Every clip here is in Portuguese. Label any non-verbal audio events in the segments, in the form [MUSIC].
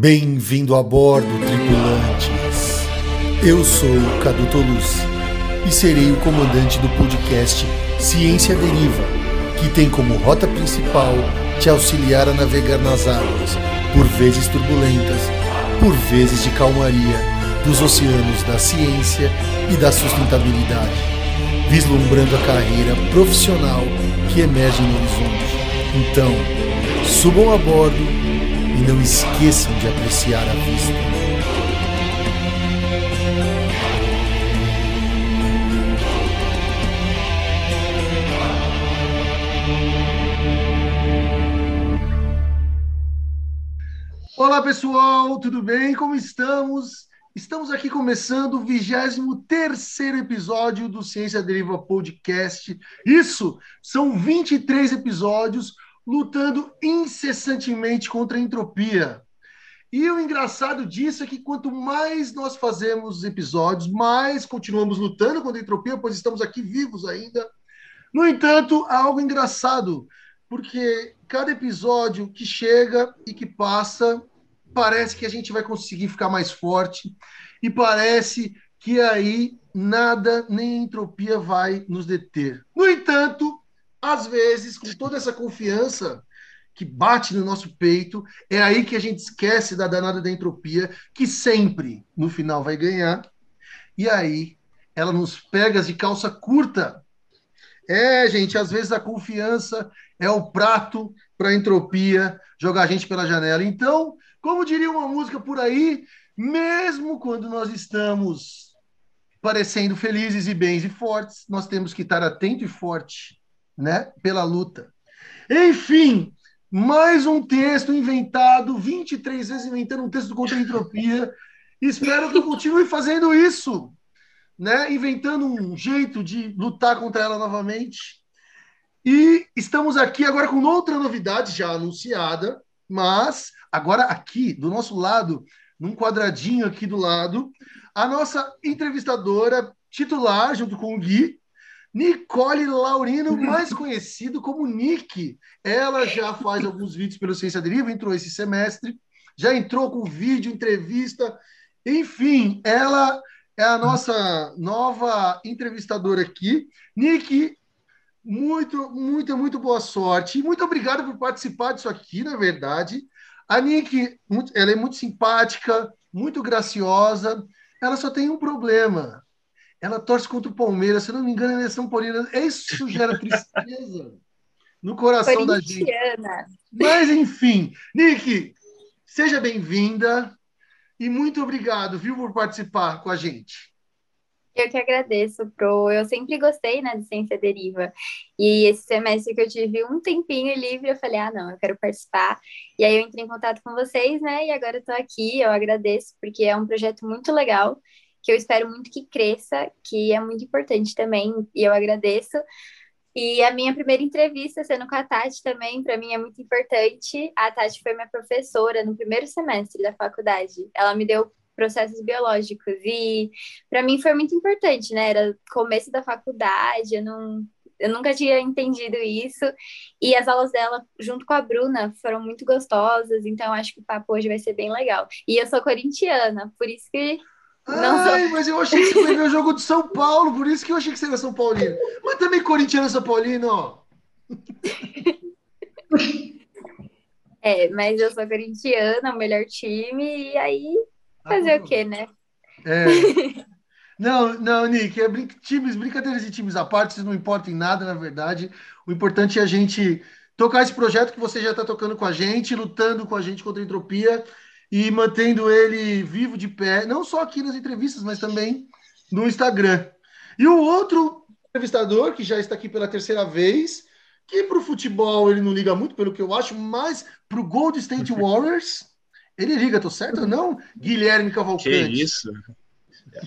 Bem-vindo a bordo, tripulantes. Eu sou o Cadu Toluz e serei o comandante do podcast Ciência Deriva, que tem como rota principal te auxiliar a navegar nas águas, por vezes turbulentas, por vezes de calmaria, dos oceanos da ciência e da sustentabilidade, vislumbrando a carreira profissional que emerge no horizonte. Então, subam a bordo e não esqueçam de apreciar a vista. Olá pessoal, tudo bem? Como estamos? Estamos aqui começando o 23 episódio do Ciência Deriva Podcast. Isso! São 23 episódios lutando incessantemente contra a entropia. E o engraçado disso é que quanto mais nós fazemos episódios, mais continuamos lutando contra a entropia, pois estamos aqui vivos ainda. No entanto, há algo engraçado, porque cada episódio que chega e que passa, parece que a gente vai conseguir ficar mais forte e parece que aí nada nem a entropia vai nos deter. No entanto, às vezes, com toda essa confiança que bate no nosso peito, é aí que a gente esquece da danada da entropia, que sempre, no final, vai ganhar. E aí, ela nos pega de calça curta. É, gente, às vezes a confiança é o prato para a entropia jogar a gente pela janela. Então, como diria uma música por aí, mesmo quando nós estamos parecendo felizes e bens e fortes, nós temos que estar atento e forte né, pela luta. Enfim, mais um texto inventado, 23 vezes inventando um texto contra a entropia. Espero que eu continue fazendo isso, né, inventando um jeito de lutar contra ela novamente. E estamos aqui agora com outra novidade já anunciada, mas agora aqui do nosso lado, num quadradinho aqui do lado, a nossa entrevistadora titular, junto com o Gui, Nicole Laurino, mais conhecido como Nick. Ela já faz alguns vídeos pelo Ciência Deriva, entrou esse semestre, já entrou com vídeo, entrevista. Enfim, ela é a nossa nova entrevistadora aqui. Nick, muito, muito, muito boa sorte. Muito obrigado por participar disso aqui, na verdade. A Nick, ela é muito simpática, muito graciosa. Ela só tem um problema ela torce contra o Palmeiras, se não me engano, ela é São Paulina. Isso gera tristeza [LAUGHS] no coração da gente. Mas, enfim, Nick, seja bem-vinda e muito obrigado, viu, por participar com a gente. Eu que agradeço, Pro. Eu sempre gostei né, de ciência deriva. E esse semestre que eu tive um tempinho livre, eu falei, ah, não, eu quero participar. E aí eu entrei em contato com vocês, né? E agora eu tô aqui, eu agradeço, porque é um projeto muito legal que eu espero muito que cresça, que é muito importante também, e eu agradeço. E a minha primeira entrevista sendo com a Tati também, para mim é muito importante. A Tati foi minha professora no primeiro semestre da faculdade. Ela me deu processos biológicos e para mim foi muito importante, né? Era começo da faculdade, eu não eu nunca tinha entendido isso. E as aulas dela, junto com a Bruna, foram muito gostosas. Então, acho que o papo hoje vai ser bem legal. E eu sou corintiana, por isso que Ai, sou... mas eu achei que você foi ver o jogo de São Paulo, por isso que eu achei que você era São Paulino. Mas também corintiano São Paulino, ó. É, mas eu sou corintiana, o melhor time, e aí ah, fazer ah, o quê, né? É. Não, não, Nick, é brin times, brincadeiras de times à parte, isso não importa em nada, na verdade. O importante é a gente tocar esse projeto que você já está tocando com a gente, lutando com a gente contra a entropia e mantendo ele vivo de pé, não só aqui nas entrevistas, mas também no Instagram. E o outro entrevistador, que já está aqui pela terceira vez, que para o futebol ele não liga muito, pelo que eu acho, mas para o Gold State [LAUGHS] Warriors, ele liga, tô certo ou não? Guilherme Cavalcante. Que isso?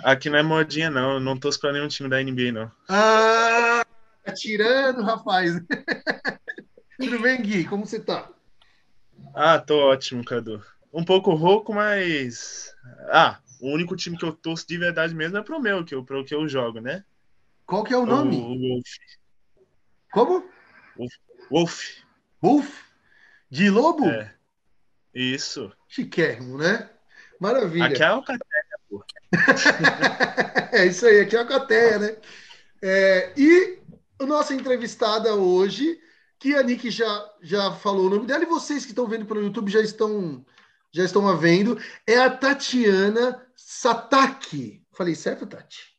Aqui não é modinha, não. Eu não torço para nenhum time da NBA, não. Ah, tá tirando, rapaz. [LAUGHS] Tudo bem, Gui? Como você tá? Ah, tô ótimo, Cadu um pouco rouco, mas. Ah, o único time que eu torço de verdade mesmo é pro meu, que eu, pro que eu jogo, né? Qual que é o nome? O, o Wolf. Como? Wolf. Wolf. Wolf? De lobo? É. Isso. Chiquérrimo, né? Maravilha. Aqui é a Alcateia, pô. [LAUGHS] é isso aí, aqui é a Alcateia, né? É, e a nossa entrevistada hoje, que a Nick já, já falou o nome dela, e vocês que estão vendo pelo YouTube já estão já estão a vendo, é a Tatiana Sataki. Falei certo, Tati?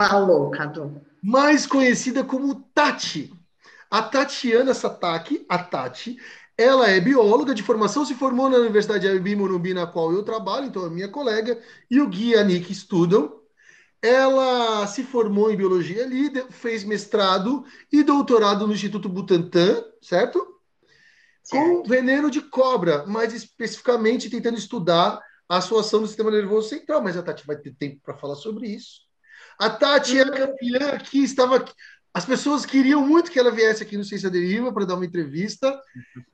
Falou, Cadu. Mais conhecida como Tati. A Tatiana Sataki, a Tati, ela é bióloga de formação, se formou na Universidade de Morumbi, na qual eu trabalho, então é minha colega, e o Gui e a Nick estudam. Ela se formou em biologia ali, fez mestrado e doutorado no Instituto Butantan, certo? Com veneno de cobra, mais especificamente tentando estudar a atuação do sistema nervoso central. Mas a Tati vai ter tempo para falar sobre isso. A Tati é a campeã que estava. As pessoas queriam muito que ela viesse aqui no Ciência Deriva para dar uma entrevista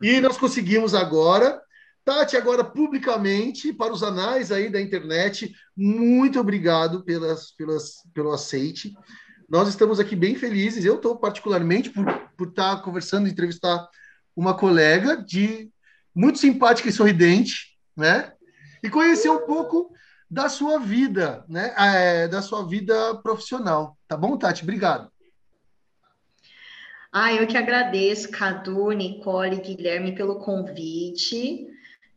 e nós conseguimos agora. Tati, agora publicamente, para os anais aí da internet, muito obrigado pelas, pelas, pelo aceite. Nós estamos aqui bem felizes. Eu estou particularmente por, por estar conversando, entrevistar uma colega de muito simpática e sorridente, né? E conhecer um pouco da sua vida, né? É, da sua vida profissional. Tá bom, Tati? Obrigado. Ah, eu que agradeço, Cadu, Nicole, Guilherme, pelo convite.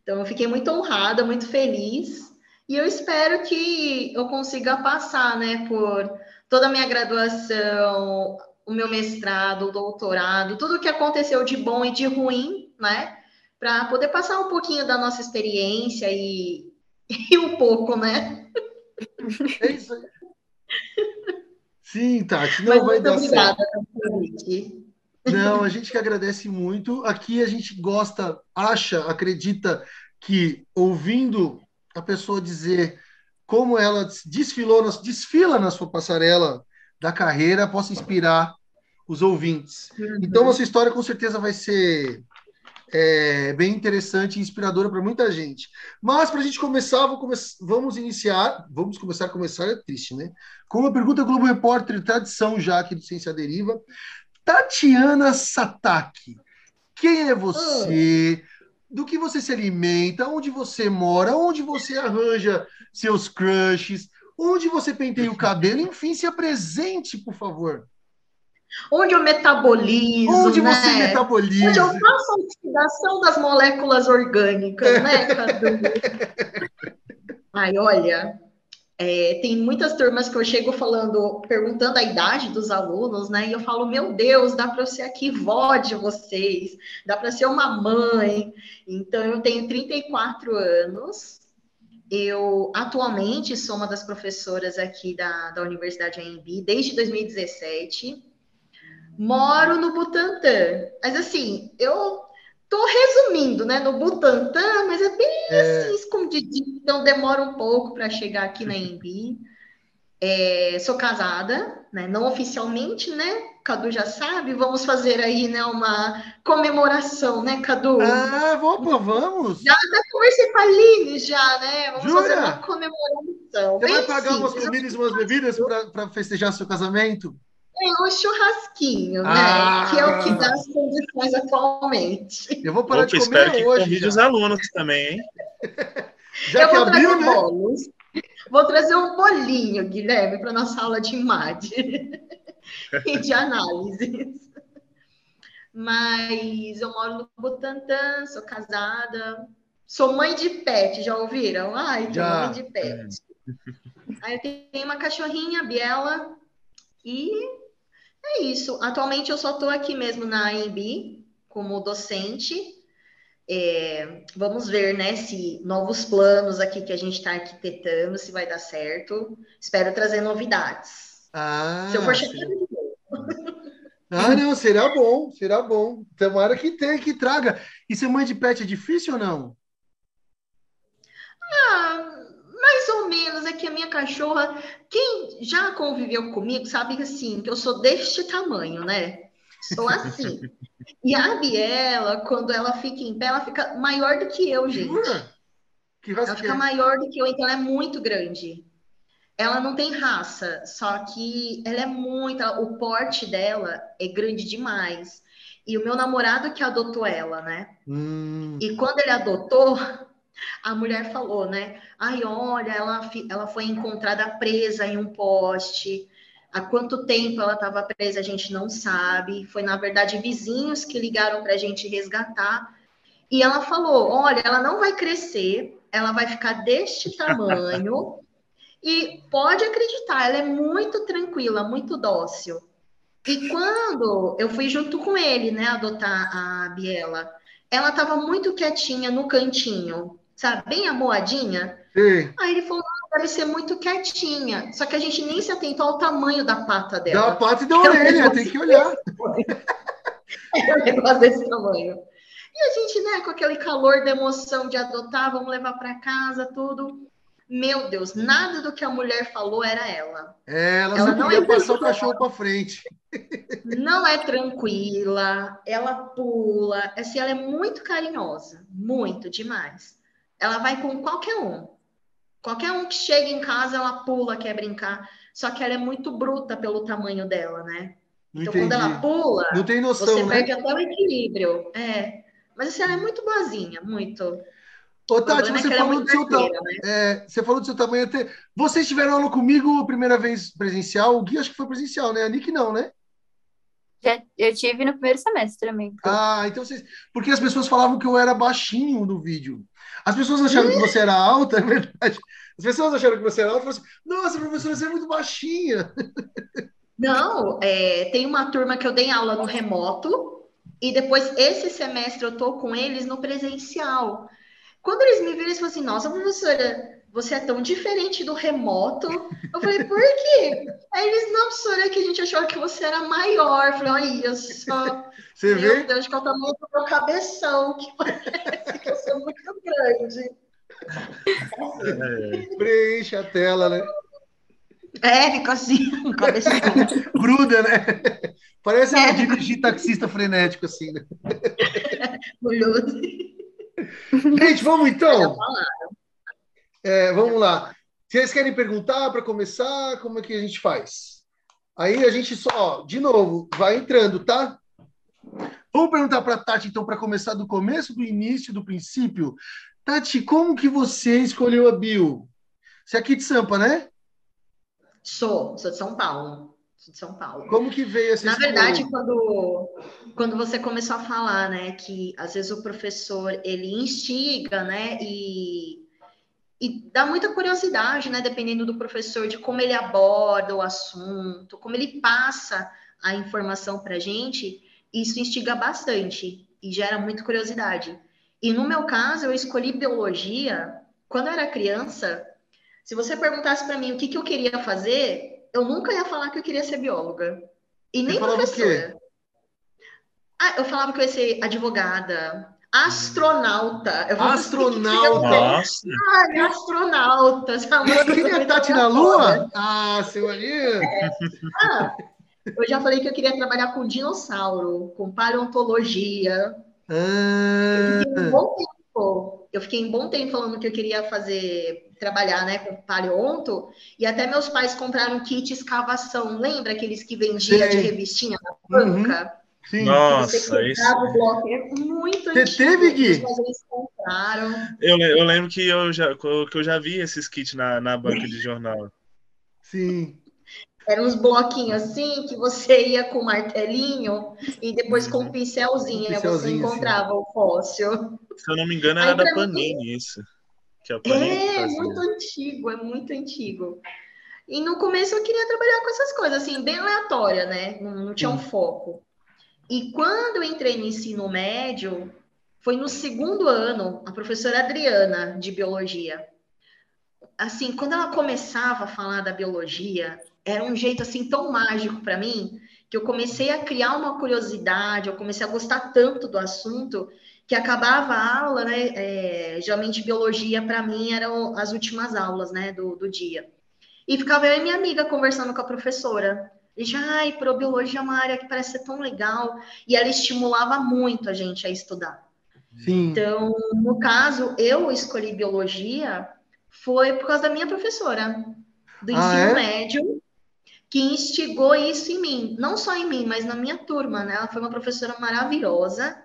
Então, eu fiquei muito honrada, muito feliz. E eu espero que eu consiga passar, né, por toda a minha graduação, o meu mestrado, o doutorado, tudo o que aconteceu de bom e de ruim, né? Para poder passar um pouquinho da nossa experiência e, [LAUGHS] e um pouco, né? É isso aí. Sim, Tati, não Mas vai dar obrigada certo. Não, a gente que agradece muito. Aqui a gente gosta, acha, acredita que ouvindo a pessoa dizer como ela desfilou, desfila na sua passarela da carreira, possa inspirar os ouvintes. Uhum. Então, nossa história com certeza vai ser é, bem interessante e inspiradora para muita gente. Mas, para a gente começar, come vamos iniciar, vamos começar a começar, é triste, né? Com uma pergunta Globo Repórter, tradição já aqui do Ciência Deriva. Tatiana Sataki, quem é você? Do que você se alimenta? Onde você mora? Onde você arranja seus crushes? Onde você penteia o cabelo? Enfim, se apresente, por favor. Onde eu metabolizo, Onde né? você metaboliza. Onde eu faço a oxidação das moléculas orgânicas, né, Cadu? [LAUGHS] Ai, olha, é, tem muitas turmas que eu chego falando, perguntando a idade dos alunos, né? E eu falo, meu Deus, dá para ser aqui vó de vocês, dá para ser uma mãe. Então, eu tenho 34 anos. Eu atualmente sou uma das professoras aqui da, da Universidade AMB desde 2017 moro no Butantã. Mas assim, eu tô resumindo, né, no Butantã, mas é bem é... assim, escondidinho, então demora um pouco para chegar aqui na Embi. [LAUGHS] É, sou casada, né, não oficialmente, né? Cadu já sabe, vamos fazer aí, né, uma comemoração, né, Cadu? Ah, vamos, vamos. Já até conversei com a Aline já, né? Vamos Jura? fazer uma comemoração. Você vai pagar umas comidas e umas bebidas para festejar seu casamento? É o churrasquinho, né? Ah. Que é o que dá as condições atualmente. Eu vou parar Opa, de comer espero hoje. Que os alunos também, hein? [LAUGHS] Já Eu que vou abriu, trazer né? bolos. Vou trazer um bolinho, Guilherme, para nossa aula de IMAD [LAUGHS] e de análises. Mas eu moro no Butantã, sou casada, sou mãe de pet, já ouviram? Ai, já. mãe de pet. Aí eu tenho uma cachorrinha, Biela, e é isso. Atualmente eu só estou aqui mesmo na AMB como docente. É, vamos ver, né, se novos planos aqui que a gente está arquitetando, se vai dar certo. Espero trazer novidades. Ah, se eu for chegar. [LAUGHS] Ah, não, será bom, será bom. Tomara que tenha, que traga. E ser mãe de pet é difícil ou não? Ah, mais ou menos, é que a minha cachorra, quem já conviveu comigo, sabe que assim, que eu sou deste tamanho, né? Sou assim. [LAUGHS] e a Biela, quando ela fica em pé, ela fica maior do que eu, gente. Jura? Que ela fica maior do que eu, então ela é muito grande. ela não tem raça, só que ela é muito, o porte dela é grande demais. E o meu namorado que adotou ela, né? Hum. E quando ele adotou, a mulher falou, né? Ai, olha, ela, ela foi encontrada presa em um poste. Há quanto tempo ela estava presa, a gente não sabe. Foi, na verdade, vizinhos que ligaram para a gente resgatar. E ela falou: olha, ela não vai crescer, ela vai ficar deste [LAUGHS] tamanho. e pode acreditar, ela é muito tranquila, muito dócil. E quando eu fui junto com ele, né, adotar a Biela, ela estava muito quietinha no cantinho, sabe, bem amoadinha. Sim. Aí ele falou, ah, deve ser muito quietinha. Só que a gente nem se atentou ao tamanho da pata dela. Da pata e da [LAUGHS] orelha, é tem que olhar. [LAUGHS] É um negócio desse tamanho. E a gente, né, com aquele calor da emoção de adotar, vamos levar para casa, tudo. Meu Deus, nada do que a mulher falou era ela. É, ela, ela não ia passar o cachorro para frente. [LAUGHS] Não é tranquila, ela pula, assim, ela é muito carinhosa, muito demais. Ela vai com qualquer um. Qualquer um que chega em casa, ela pula, quer brincar. Só que ela é muito bruta pelo tamanho dela, né? Então, Entendi. quando ela pula, não tem noção, você né? perde até o equilíbrio. É. Mas assim, ela é muito boazinha, muito. Ô, Tati, você, é falou do seu ta... né? é, você falou do seu tamanho até. Vocês tiveram aula comigo a primeira vez presencial? O Gui acho que foi presencial, né? A Nick não, né? Já, eu tive no primeiro semestre também. Ah, então vocês. Porque as pessoas falavam que eu era baixinho no vídeo. As pessoas acharam que você era alta, é verdade. As pessoas acharam que você era alta e falaram assim: nossa, professora, você é muito baixinha. Não, é, tem uma turma que eu dei aula no remoto, e depois, esse semestre, eu tô com eles no presencial. Quando eles me viram, eles falaram assim: nossa, professora, você é tão diferente do remoto. Eu falei, por quê? Aí eles, não, professora, é que a gente achou que você era maior. Eu falei, olha só. Você meu vê? Deus, que é o tamanho do meu cabeção, que [LAUGHS] parece que eu sou muito grande. É, preenche a tela, né? É, fica assim, cabeção. [LAUGHS] Gruda, né? Parece é. um dirigir taxista frenético, assim, né? [LAUGHS] Gente, vamos então? É, vamos lá. Vocês querem perguntar para começar? Como é que a gente faz? Aí a gente só, de novo, vai entrando, tá? Vamos perguntar para a Tati, então, para começar do começo, do início, do princípio. Tati, como que você escolheu a Bio? Você é aqui de Sampa, né? Sou, sou de São Paulo. Sou de São Paulo. Como que veio essa Na verdade, quando, quando você começou a falar, né, que às vezes o professor ele instiga, né, e e dá muita curiosidade, né, dependendo do professor, de como ele aborda o assunto, como ele passa a informação para a gente, isso instiga bastante e gera muita curiosidade. E no meu caso, eu escolhi biologia quando eu era criança. Se você perguntasse para mim o que, que eu queria fazer, eu nunca ia falar que eu queria ser bióloga. E nem professora. Ah, eu falava que eu ia ser advogada, Astronauta. Eu astronauta. Nossa. Ai, astronauta. Você queria Tati na Lua? Ah, seu ali. É. Ah, eu já falei que eu queria trabalhar com dinossauro, com paleontologia. Ah. Eu fiquei um bom tempo. Eu fiquei um bom tempo falando que eu queria fazer, trabalhar, né, com paleonto, e até meus pais compraram kit escavação. Lembra aqueles que vendia de revistinha na banca? Uhum. Sim. Nossa, isso. O bloco é muito Você antigo, teve, Gui? Eu, eu lembro que eu já, que eu já vi esses kits na, na banca de jornal. Sim. Eram uns bloquinhos assim que você ia com martelinho e depois com um pincelzinho, um pincelzinho você encontrava o fóssil. Se eu não me engano, era Aí, da Panini mim... isso. Que a Panini é, muito antigo, é muito antigo. E no começo eu queria trabalhar com essas coisas, assim, bem aleatória, né? Não, não tinha um foco. E quando eu entrei no ensino médio, foi no segundo ano, a professora Adriana, de biologia. Assim, quando ela começava a falar da biologia, era um jeito assim tão mágico para mim, que eu comecei a criar uma curiosidade, eu comecei a gostar tanto do assunto, que acabava a aula, né? É, geralmente biologia para mim eram as últimas aulas, né, do, do dia. E ficava eu e minha amiga conversando com a professora. E já, ai, probiologia é uma área que parece ser tão legal. E ela estimulava muito a gente a estudar. Sim. Então, no caso, eu escolhi biologia foi por causa da minha professora. do ensino ah, é? médio que instigou isso em mim, não só em mim, mas na minha turma, né? Ela foi uma professora maravilhosa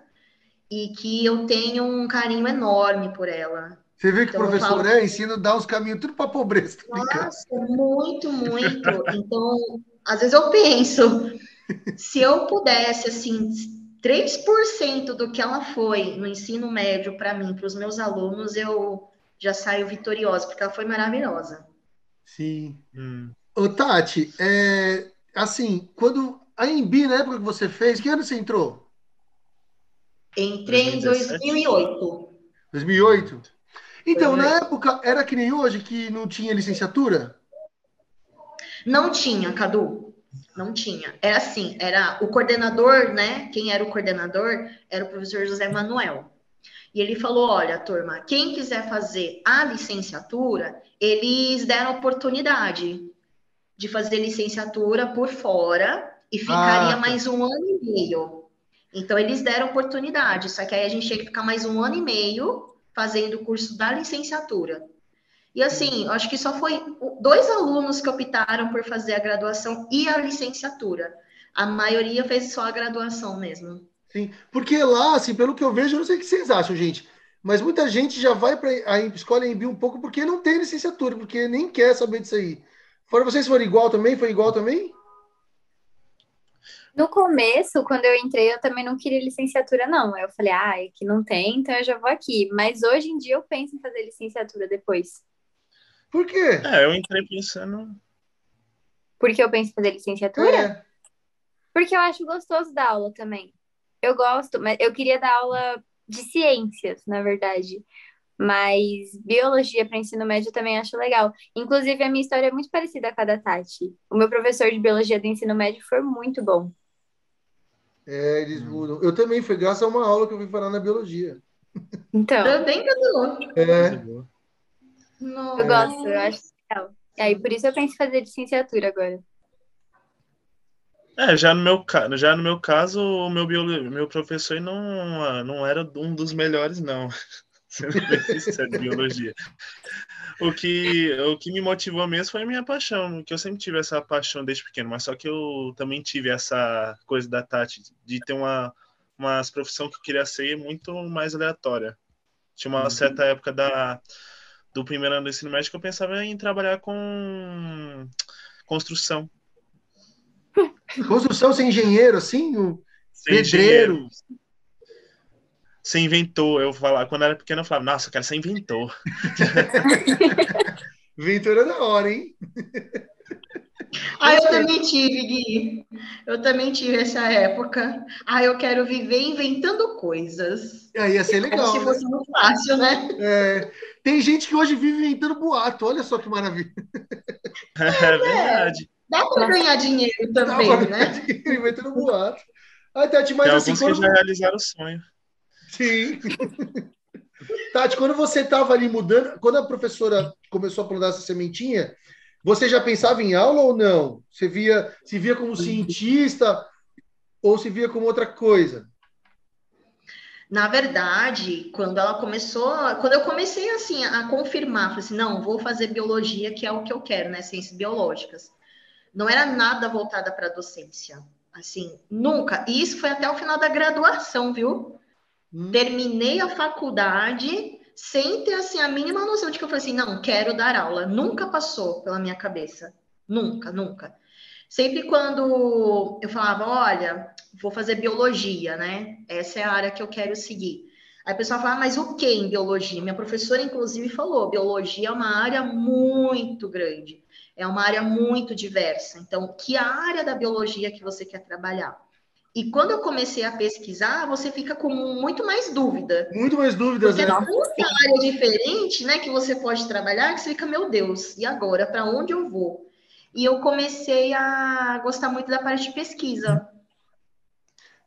e que eu tenho um carinho enorme por ela. Você vê que então, professor falo... é, ensina, dá os caminhos tudo para pobreza. Tá Nossa, muito, muito. [LAUGHS] Então, às vezes eu penso, se eu pudesse, assim, 3% do que ela foi no ensino médio para mim, para os meus alunos, eu já saio vitoriosa, porque ela foi maravilhosa. Sim. Hum. Ô, Tati, é, assim, quando a Embi, na época que você fez, que ano você entrou? Entrei 2017. em 2008. 2008? Então, na época, era que nem hoje, que não tinha licenciatura? Não tinha, Cadu. Não tinha. Era assim, era o coordenador, né? Quem era o coordenador era o professor José Manuel. E ele falou: olha, turma, quem quiser fazer a licenciatura, eles deram oportunidade de fazer licenciatura por fora e ficaria ah, tá. mais um ano e meio. Então, eles deram oportunidade, só que aí a gente tinha que ficar mais um ano e meio fazendo o curso da licenciatura. E assim, eu acho que só foi dois alunos que optaram por fazer a graduação e a licenciatura. A maioria fez só a graduação mesmo. Sim, porque lá, assim, pelo que eu vejo, eu não sei o que vocês acham, gente, mas muita gente já vai para a escola em um pouco porque não tem licenciatura, porque nem quer saber disso aí. Fora vocês foram igual também? Foi igual também? No começo, quando eu entrei, eu também não queria licenciatura, não. Eu falei, ah, é que não tem, então eu já vou aqui. Mas hoje em dia eu penso em fazer licenciatura depois. Por quê? É, eu entrei pensando. Porque eu penso em fazer licenciatura? É. Porque eu acho gostoso dar aula também. Eu gosto, mas eu queria dar aula de ciências, na verdade. Mas biologia para ensino médio eu também acho legal. Inclusive, a minha história é muito parecida com a da Tati. O meu professor de biologia do ensino médio foi muito bom. É, eles mudam. Eu também, foi graças a uma aula que eu fui falar na biologia. Então. Também, Cadu. É. Eu gosto, eu acho legal. E aí, por isso eu penso em fazer licenciatura agora. É, já no meu, já no meu caso, o meu, biolo, meu professor não, não era um dos melhores, não. [LAUGHS] de biologia. O que, o que me motivou mesmo foi a minha paixão, que eu sempre tive essa paixão desde pequeno, mas só que eu também tive essa coisa da Tati, de ter uma, uma profissão que eu queria ser muito mais aleatória. Tinha uma uhum. certa época da, do primeiro ano do ensino médio que eu pensava em trabalhar com construção. [LAUGHS] Construção, ser engenheiro, assim? O pedreiro. Engenheiro ser inventor. Eu falava, quando eu era pequeno, eu falava, nossa, eu quero ser inventor. [LAUGHS] inventor é da hora, hein? [LAUGHS] Ah, eu também tive, Gui. Eu também tive essa época. Ah, eu quero viver inventando coisas. Aí ia ser legal. Como se fosse né? muito fácil, né? É. Tem gente que hoje vive inventando boato. Olha só que maravilha. [LAUGHS] É, é verdade. Dá para ganhar dinheiro também, Dá né? Dinheiro inventando boato. Ah, Tati, mas Tem assim. Alguns quando... que já realizaram o sonho. Sim. [LAUGHS] Tati, quando você estava ali mudando, quando a professora começou a plantar essa sementinha, você já pensava em aula ou não? Você via, se via como cientista ou se via como outra coisa? Na verdade, quando ela começou, quando eu comecei assim a confirmar, falei assim, não, vou fazer biologia, que é o que eu quero, né, ciências biológicas. Não era nada voltada para docência, assim, nunca. E isso foi até o final da graduação, viu? Hum. Terminei a faculdade sem ter assim a mínima noção de que eu falei assim, não, quero dar aula. Nunca passou pela minha cabeça. Nunca, nunca. Sempre quando eu falava, olha, vou fazer biologia, né? Essa é a área que eu quero seguir. Aí o pessoal fala, ah, mas o que em biologia? Minha professora, inclusive, falou: biologia é uma área muito grande, é uma área muito diversa. Então, que área da biologia que você quer trabalhar? E quando eu comecei a pesquisar, você fica com muito mais dúvida. Muito mais dúvidas. Porque né? é tanta área diferente, né, que você pode trabalhar, que você fica, meu Deus, e agora? Para onde eu vou? E eu comecei a gostar muito da parte de pesquisa.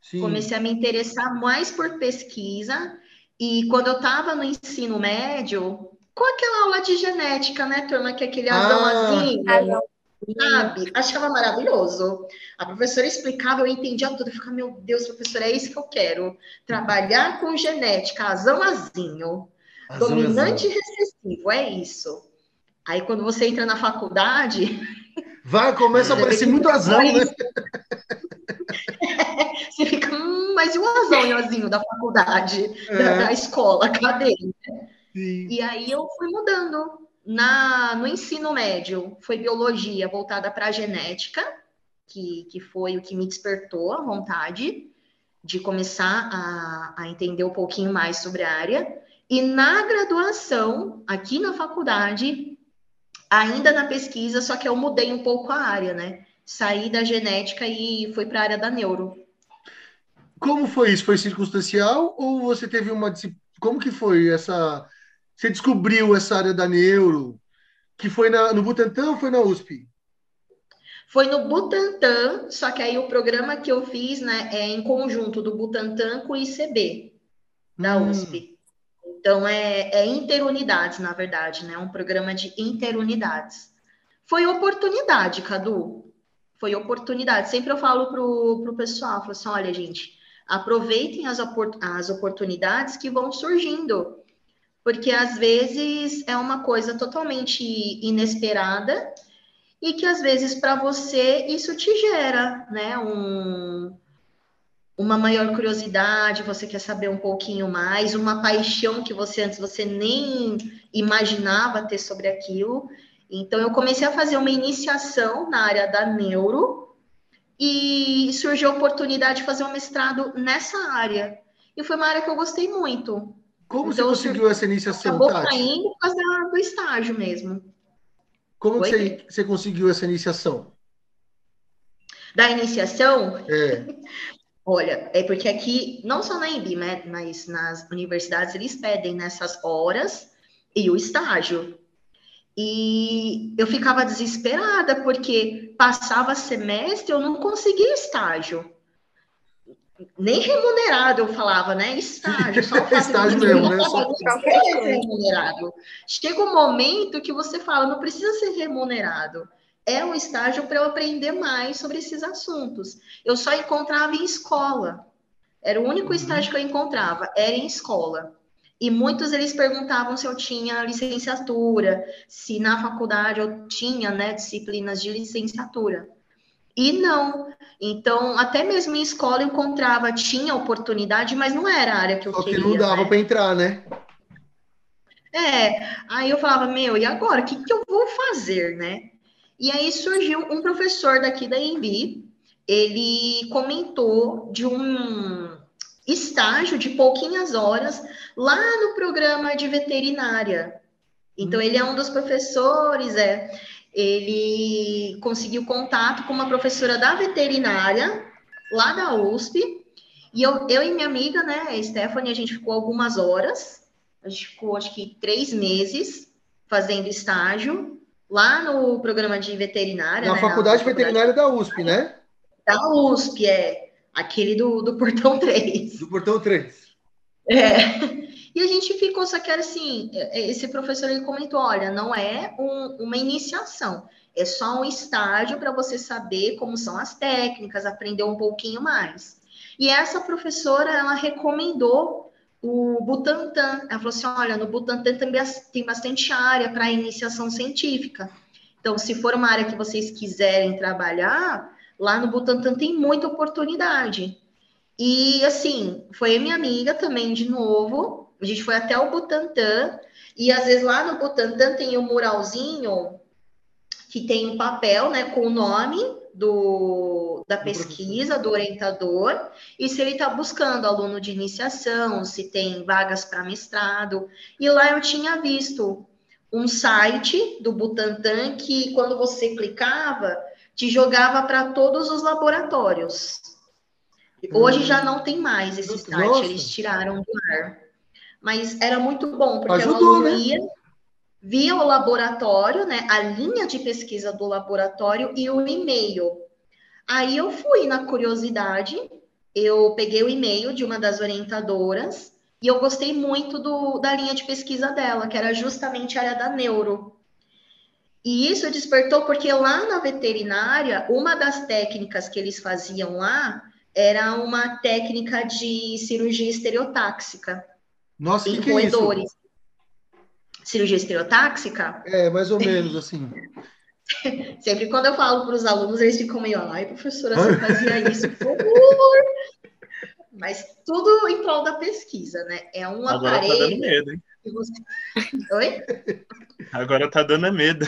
Sim. Comecei a me interessar mais por pesquisa. E quando eu estava no ensino médio, com aquela aula de genética, né, turma? Que é aquele azão ah, assim sabe? Achava maravilhoso. A professora explicava, eu entendia tudo. Eu ficava, meu Deus, professora, é isso que eu quero. Trabalhar com genética, azão azinho, dominante e recessivo, é isso. Aí quando você entra na faculdade. Vai, começa a aparecer muito azão, né? [LAUGHS] você fica, hum, mas e o azonhozinho da faculdade, é. da, da, escola, cadê? Sim. E aí eu fui mudando. Na, no ensino médio, foi biologia voltada para a genética, que, que foi o que me despertou a vontade de começar a, a entender um pouquinho mais sobre a área. E na graduação, aqui na faculdade, ainda na pesquisa, só que eu mudei um pouco a área, né? Saí da genética e fui para a área da neuro. Como foi isso? Foi circunstancial ou você teve uma como que foi essa você descobriu essa área da neuro que foi na, no Butantan ou foi na USP? Foi no Butantan, só que aí o programa que eu fiz né, é em conjunto do Butantan com o ICB, da hum. USP. Então, é, é interunidades, na verdade, né? Um programa de interunidades. Foi oportunidade, Cadu. Foi oportunidade. Sempre eu falo pro, pro pessoal, falo assim, olha, gente, aproveitem as, as oportunidades que vão surgindo. Porque às vezes é uma coisa totalmente inesperada e que às vezes para você isso te gera, né, um, uma maior curiosidade, você quer saber um pouquinho mais, uma paixão que você antes você nem imaginava ter sobre aquilo. Então eu comecei a fazer uma iniciação na área da neuro e surgiu a oportunidade de fazer um mestrado nessa área. E foi uma área que eu gostei muito. Como então, você conseguiu essa iniciação, acabou Tati? caindo por causa do estágio mesmo. Como você, você conseguiu essa iniciação? Da iniciação? É. [LAUGHS] Olha, é porque aqui, não só na IB, né, mas nas universidades, eles pedem nessas horas e o estágio. E eu ficava desesperada, porque passava semestre, eu não conseguia estágio. Nem remunerado, eu falava, né? Estágio, só [LAUGHS] estágio mesmo, né? Só... remunerado. Chega um momento que você fala, não precisa ser remunerado é um estágio para eu aprender mais sobre esses assuntos. Eu só encontrava em escola. Era o único uhum. estágio que eu encontrava, era em escola. E muitos eles perguntavam se eu tinha licenciatura, se na faculdade eu tinha né, disciplinas de licenciatura. E não. Então, até mesmo em escola eu encontrava, tinha oportunidade, mas não era a área que eu Só queria. Só que não dava né? para entrar, né? É, aí eu falava, meu, e agora? O que, que eu vou fazer, né? E aí surgiu um professor daqui da EMB, ele comentou de um estágio de pouquinhas horas lá no programa de veterinária. Então, ele é um dos professores, é. Ele conseguiu contato com uma professora da veterinária, lá da USP, e eu, eu e minha amiga, né, a Stephanie, a gente ficou algumas horas, a gente ficou acho que três meses fazendo estágio, lá no programa de veterinária. Na né, faculdade na veterinária da USP, né? Da USP, é. Aquele do, do Portão [LAUGHS] 3. Do Portão 3. É. E a gente ficou, só que era assim, é, esse professor ele comentou, olha, não é um, uma iniciação, é só um estágio para você saber como são as técnicas, aprender um pouquinho mais. E essa professora, ela recomendou o Butantan. Ela falou assim: olha, no Butantan também tem bastante área para iniciação científica. Então, se for uma área que vocês quiserem trabalhar, lá no Butantan tem muita oportunidade. E assim, foi a minha amiga também de novo. A gente foi até o Butantan, e às vezes lá no Butantan tem um muralzinho que tem um papel, né, com o nome do, da pesquisa, do orientador, e se ele está buscando aluno de iniciação, se tem vagas para mestrado. E lá eu tinha visto um site do Butantan que, quando você clicava, te jogava para todos os laboratórios. Hoje já não tem mais esse site, Nossa. eles tiraram do ar. Mas era muito bom, porque Ajudou, né? ia, via o laboratório, né, a linha de pesquisa do laboratório e o e-mail. Aí eu fui na curiosidade, eu peguei o e-mail de uma das orientadoras e eu gostei muito do, da linha de pesquisa dela, que era justamente a área da neuro. E isso despertou porque lá na veterinária, uma das técnicas que eles faziam lá era uma técnica de cirurgia estereotáxica Nossa, que. Que é isso? cirurgia estereotáxica. É, mais ou menos assim. [LAUGHS] Sempre quando eu falo para os alunos, eles ficam meio, ai, professora, você fazia isso, por favor. Mas tudo em prol da pesquisa, né? É um Agora aparelho. tá dando medo, hein? Você... [LAUGHS] Oi? Agora tá dando medo.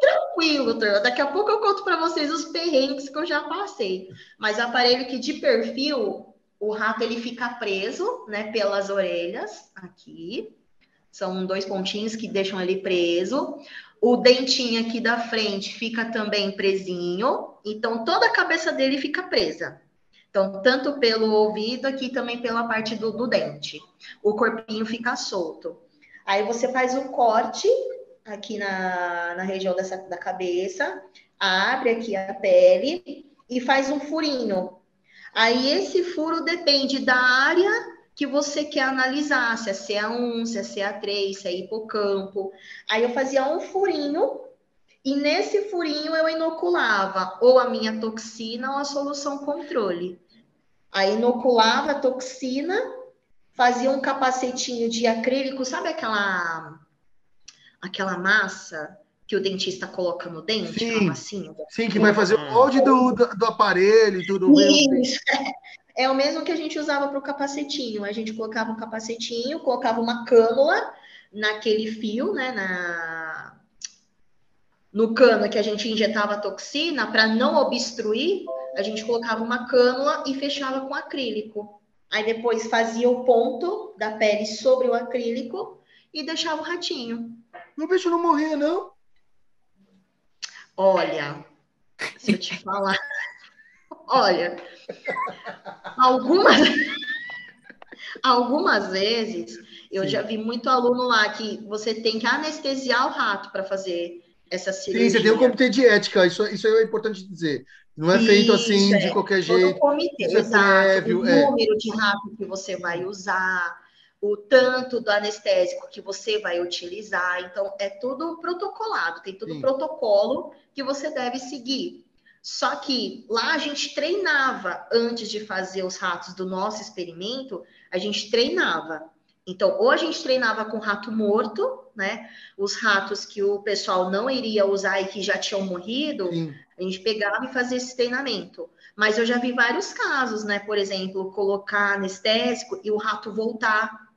Tranquilo, doutor. Daqui a pouco eu conto para vocês os perrengues que eu já passei. Mas aparelho que de perfil, o rato ele fica preso, né, pelas orelhas, aqui. São dois pontinhos que deixam ele preso. O dentinho aqui da frente fica também presinho. Então, toda a cabeça dele fica presa. Então, tanto pelo ouvido aqui, também pela parte do, do dente. O corpinho fica solto. Aí você faz o corte aqui na, na região dessa, da cabeça, abre aqui a pele e faz um furinho. Aí esse furo depende da área que você quer analisar, se é CA1, se é CA3, se é hipocampo. Aí eu fazia um furinho e nesse furinho eu inoculava ou a minha toxina ou a solução controle. Aí inoculava a toxina, fazia um capacetinho de acrílico, sabe aquela aquela massa que o dentista coloca no dente, Sim. massinha? Sim, que vai fazer o molde do, do, do aparelho e tudo. Isso. É o mesmo que a gente usava para o capacetinho. A gente colocava um capacetinho, colocava uma cânula naquele fio, né? Na... No cano que a gente injetava a toxina, para não obstruir, a gente colocava uma cânula e fechava com acrílico. Aí depois fazia o ponto da pele sobre o acrílico e deixava o ratinho. Meu bicho não morria, não? Olha, se eu te falar. Olha, algumas, algumas vezes eu Sim. já vi muito aluno lá que você tem que anestesiar o rato para fazer essa cirurgia. Sim, você tem um comitê de ética, isso, isso é importante dizer. Não é feito assim Isso, de é. qualquer Todo jeito. o comitê, isso é exato. prévio, o é. número de rato que você vai usar, o tanto do anestésico que você vai utilizar. Então, é tudo protocolado, tem todo Sim. protocolo que você deve seguir. Só que lá a gente treinava antes de fazer os ratos do nosso experimento, a gente treinava. Então, ou a gente treinava com rato morto, né? Os ratos que o pessoal não iria usar e que já tinham morrido, Sim. a gente pegava e fazia esse treinamento. Mas eu já vi vários casos, né? Por exemplo, colocar anestésico e o rato voltar.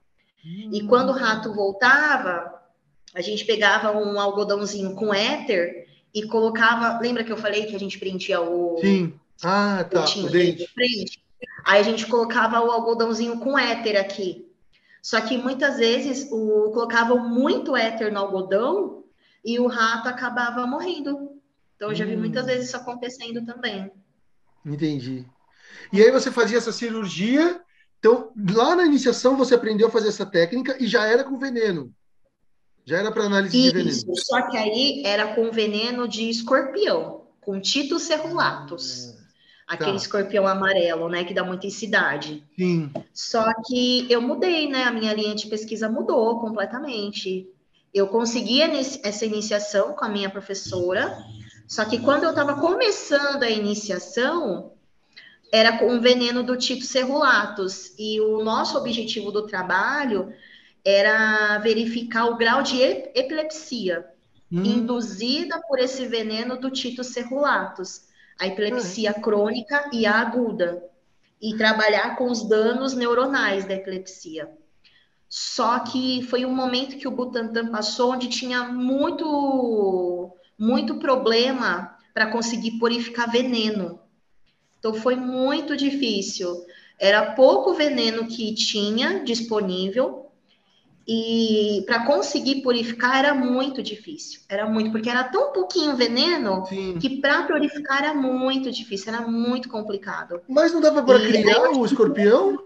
E quando o rato voltava, a gente pegava um algodãozinho com éter e colocava. Lembra que eu falei que a gente prendia o Sim. Ah, tá. O dele dente. de frente? Aí a gente colocava o algodãozinho com éter aqui. Só que muitas vezes o, colocavam muito éter no algodão e o rato acabava morrendo. Então eu já vi Hum. muitas vezes isso acontecendo também. Entendi. E aí você fazia essa cirurgia. Então, lá na iniciação você aprendeu a fazer essa técnica e já era com veneno. Já era para análise de veneno. Isso, só que aí era com veneno de escorpião, com Titus cerulatus. Aquele Tá. escorpião amarelo, né, que dá muita incisidade. Sim. Só que eu mudei, né? A minha linha de pesquisa mudou completamente. Eu consegui inici- essa iniciação com a minha professora, só que quando eu estava começando a iniciação, era com o veneno do tipo cerulatus. E o nosso objetivo do trabalho era verificar o grau de ep- epilepsia Hum, induzida por esse veneno do Tito cerulatus, a epilepsia crônica e a aguda, e trabalhar com os danos neuronais da epilepsia. Só que foi um momento que o Butantan passou onde tinha muito, muito problema para conseguir purificar veneno. Então foi muito difícil. Era pouco veneno que tinha disponível e para conseguir purificar era muito difícil. Era muito, porque era tão pouquinho veneno sim. que para purificar era muito difícil, era muito complicado. Mas não dava para criar o escorpião?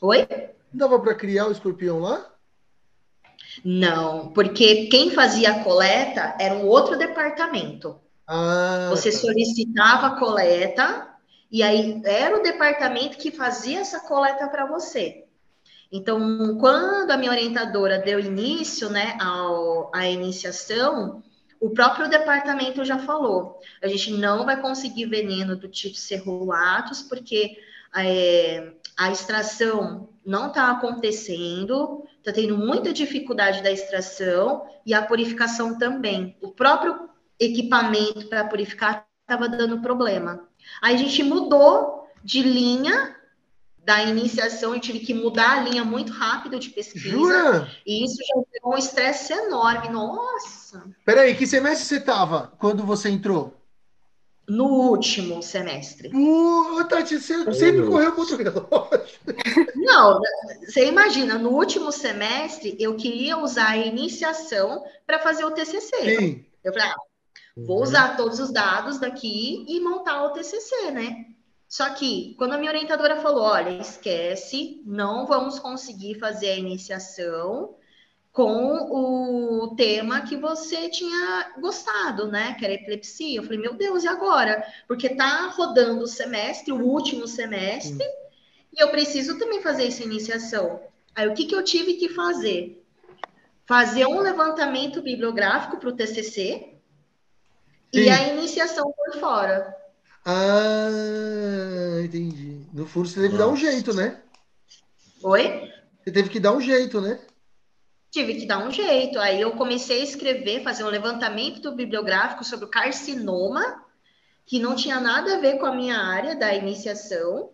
Oi? Não dava para criar o escorpião lá? Não, porque quem fazia a coleta era um outro departamento. Ah, Você tá. solicitava a coleta e aí era o departamento que fazia essa coleta para você. Então, quando a minha orientadora deu início, né, ao, à iniciação, o próprio departamento já falou: a gente não vai conseguir veneno do tipo cerulatus, porque é, a extração não está acontecendo, está tendo muita dificuldade da extração e a purificação também. O próprio equipamento para purificar estava dando problema. Aí a gente mudou de linha da iniciação, eu tive que mudar a linha muito rápido de pesquisa. Jura? E isso já deu um estresse enorme. Nossa! Peraí, que semestre você estava quando você entrou? No último semestre. Uh, Tati, você sempre correu contra o relógio. [LAUGHS] Não, você imagina, no último semestre eu queria usar a iniciação para fazer o TCC. Sim. Eu falei, ah, vou usar todos os dados daqui e montar o TCC, né? Só que, quando a minha orientadora falou: olha, esquece, não vamos conseguir fazer a iniciação com o tema que você tinha gostado, né? Que era epilepsia. Eu falei: meu Deus, e agora? Porque tá rodando o semestre, o último semestre, e eu preciso também fazer essa iniciação. Aí, o que, que eu tive que fazer? Fazer um levantamento bibliográfico para o TCC Sim. e a iniciação por fora. Ah, entendi. No fundo, você teve que dar um jeito, né? Oi? Você teve que dar um jeito, né? Tive que dar um jeito. Aí eu comecei a escrever, fazer um levantamento bibliográfico sobre o carcinoma, que não tinha nada a ver com a minha área da iniciação,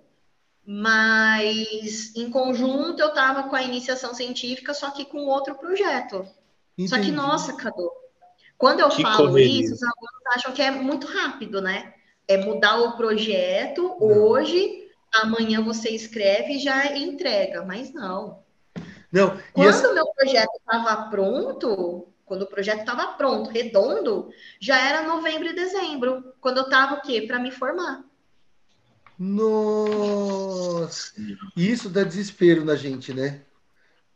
mas em conjunto eu estava com a iniciação científica, só que com outro projeto. Entendi. Só que, nossa, Cadu, quando eu que falo correria. isso, os alunos acham que é muito rápido, né? é mudar o projeto não. hoje, amanhã você escreve e já entrega, mas não. Não. Quando essa... o meu projeto estava pronto, quando o projeto estava pronto, redondo, já era novembro e dezembro, quando eu estava o quê? Para me formar. Nossa! Isso dá desespero na gente, né?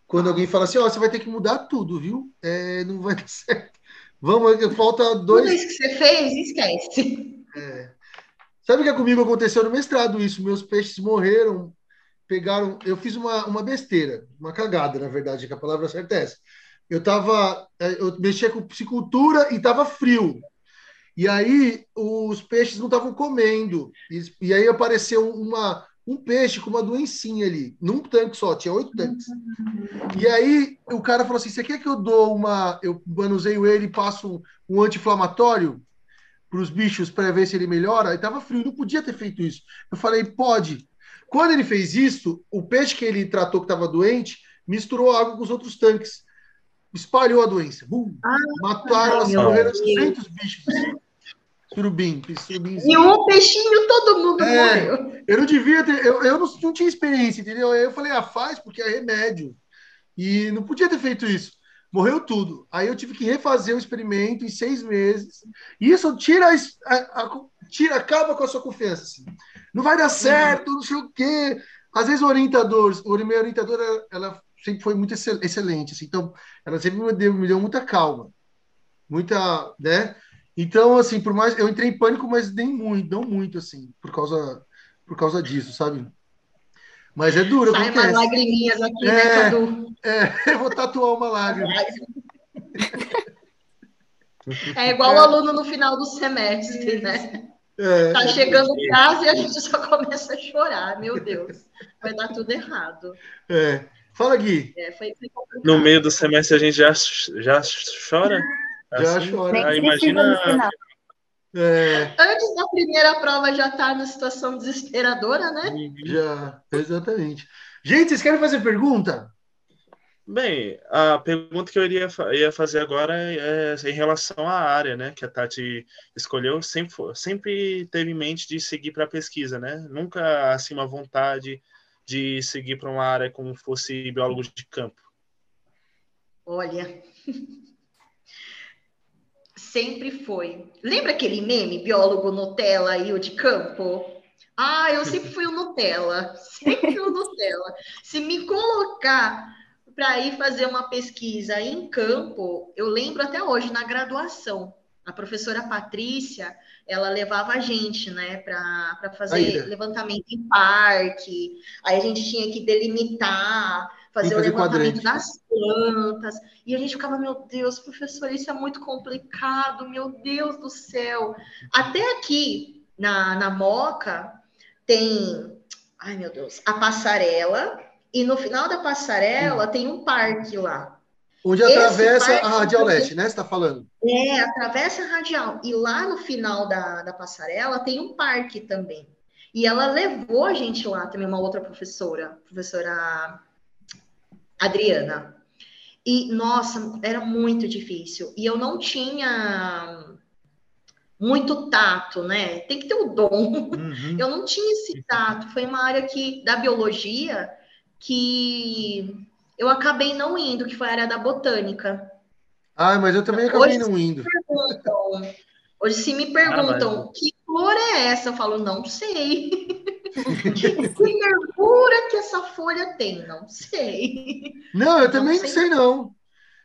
Quando alguém fala assim, ó, oh, você vai ter que mudar tudo, viu? É, não vai dar [LAUGHS] certo. Vamos, falta dois. Tudo isso que você fez, esquece. É. Sabe o que comigo aconteceu no mestrado isso? Meus peixes morreram, pegaram. Eu fiz uma, uma besteira, uma cagada, na verdade, que a palavra certa é essa. Eu tava. É, eu mexia com piscicultura e tava frio. E aí os peixes não estavam comendo. E, e, aí apareceu uma, um peixe com uma doencinha ali, num tanque só, tinha oito tanques. E aí o cara falou assim: você quer que eu dou uma. Eu manuseio ele e passo um anti-inflamatório? para os bichos para ver se ele melhora, e tava frio, não podia ter feito isso. Eu falei, pode. Quando ele fez isso, o peixe que ele tratou que estava doente misturou água com os outros tanques, espalhou a doença. Bum, ah, mataram, assim, morreram 200 bichos. Surubim, surubim. E um peixinho todo mundo é, morreu. Eu não devia ter, eu, eu não, não tinha experiência, entendeu? Aí eu falei, ah, faz, porque é remédio. E não podia ter feito isso morreu tudo. Aí eu tive que refazer o experimento em seis meses. E isso tira, a, a, tira acaba com a sua confiança. Assim. Não vai dar certo, não sei o quê. Às vezes o orientador, a minha orientadora, ela sempre foi muito excelente. Assim, então, ela sempre me deu, me deu muita calma. Muita, né? Então, assim, por mais eu entrei em pânico, mas nem muito, não muito assim, por causa por causa disso, sabe? Mas é duro. Sai umas lagriminhas aqui, né, é, né, Cadu? É, [LAUGHS] eu vou tatuar uma lágrima. É igual o aluno no final do semestre, né? É, tá chegando em casa e a gente só começa a chorar. Meu Deus, vai dar tudo errado. É. Fala, Gui. É, foi, foi no meio do semestre a gente já, já chora? Já assim? chora. Ah, imagina é... Antes da primeira prova já está na situação desesperadora, né? Já, exatamente. Gente, vocês querem fazer pergunta? Bem, a pergunta que eu iria, ia fazer agora é em relação à área, né? Que a Tati escolheu, sempre, sempre teve em mente de seguir para a pesquisa, né? Nunca assim uma vontade de seguir para uma área como fosse biólogo de campo. Olha, [LAUGHS] Sempre foi. Lembra aquele meme, biólogo Nutella e o de campo? Ah, eu sempre fui o Nutella, sempre o Nutella. Se me colocar para ir fazer uma pesquisa em campo, eu lembro até hoje, na graduação, a professora Patrícia, ela levava a gente, né, para fazer levantamento em parque, aí a gente tinha que delimitar fazer, o levantamento das plantas. E a gente ficava, meu Deus, professor, isso é muito complicado, meu Deus do céu. Até aqui na, na Moca tem ai meu Deus, a passarela, e no final da passarela hum. tem um parque lá. Onde atravessa a Radial Leste, né? Você está falando? É, atravessa a Radial. E lá no final da, da passarela tem um parque também. E ela levou a gente lá também, uma outra professora, professora Adriana. E, nossa, era muito difícil. E eu não tinha muito tato, né? Tem que ter o dom. Uhum. Eu não tinha esse tato. Foi uma área que da biologia que eu acabei não indo, que foi a área da botânica. Ah, mas eu também acabei hoje não indo. hoje se me perguntam ah, mas... que flor é essa, eu falo, não sei. [LAUGHS] que nervura que essa folha tem? Não sei. Não, eu também não sei, não. Sei, não.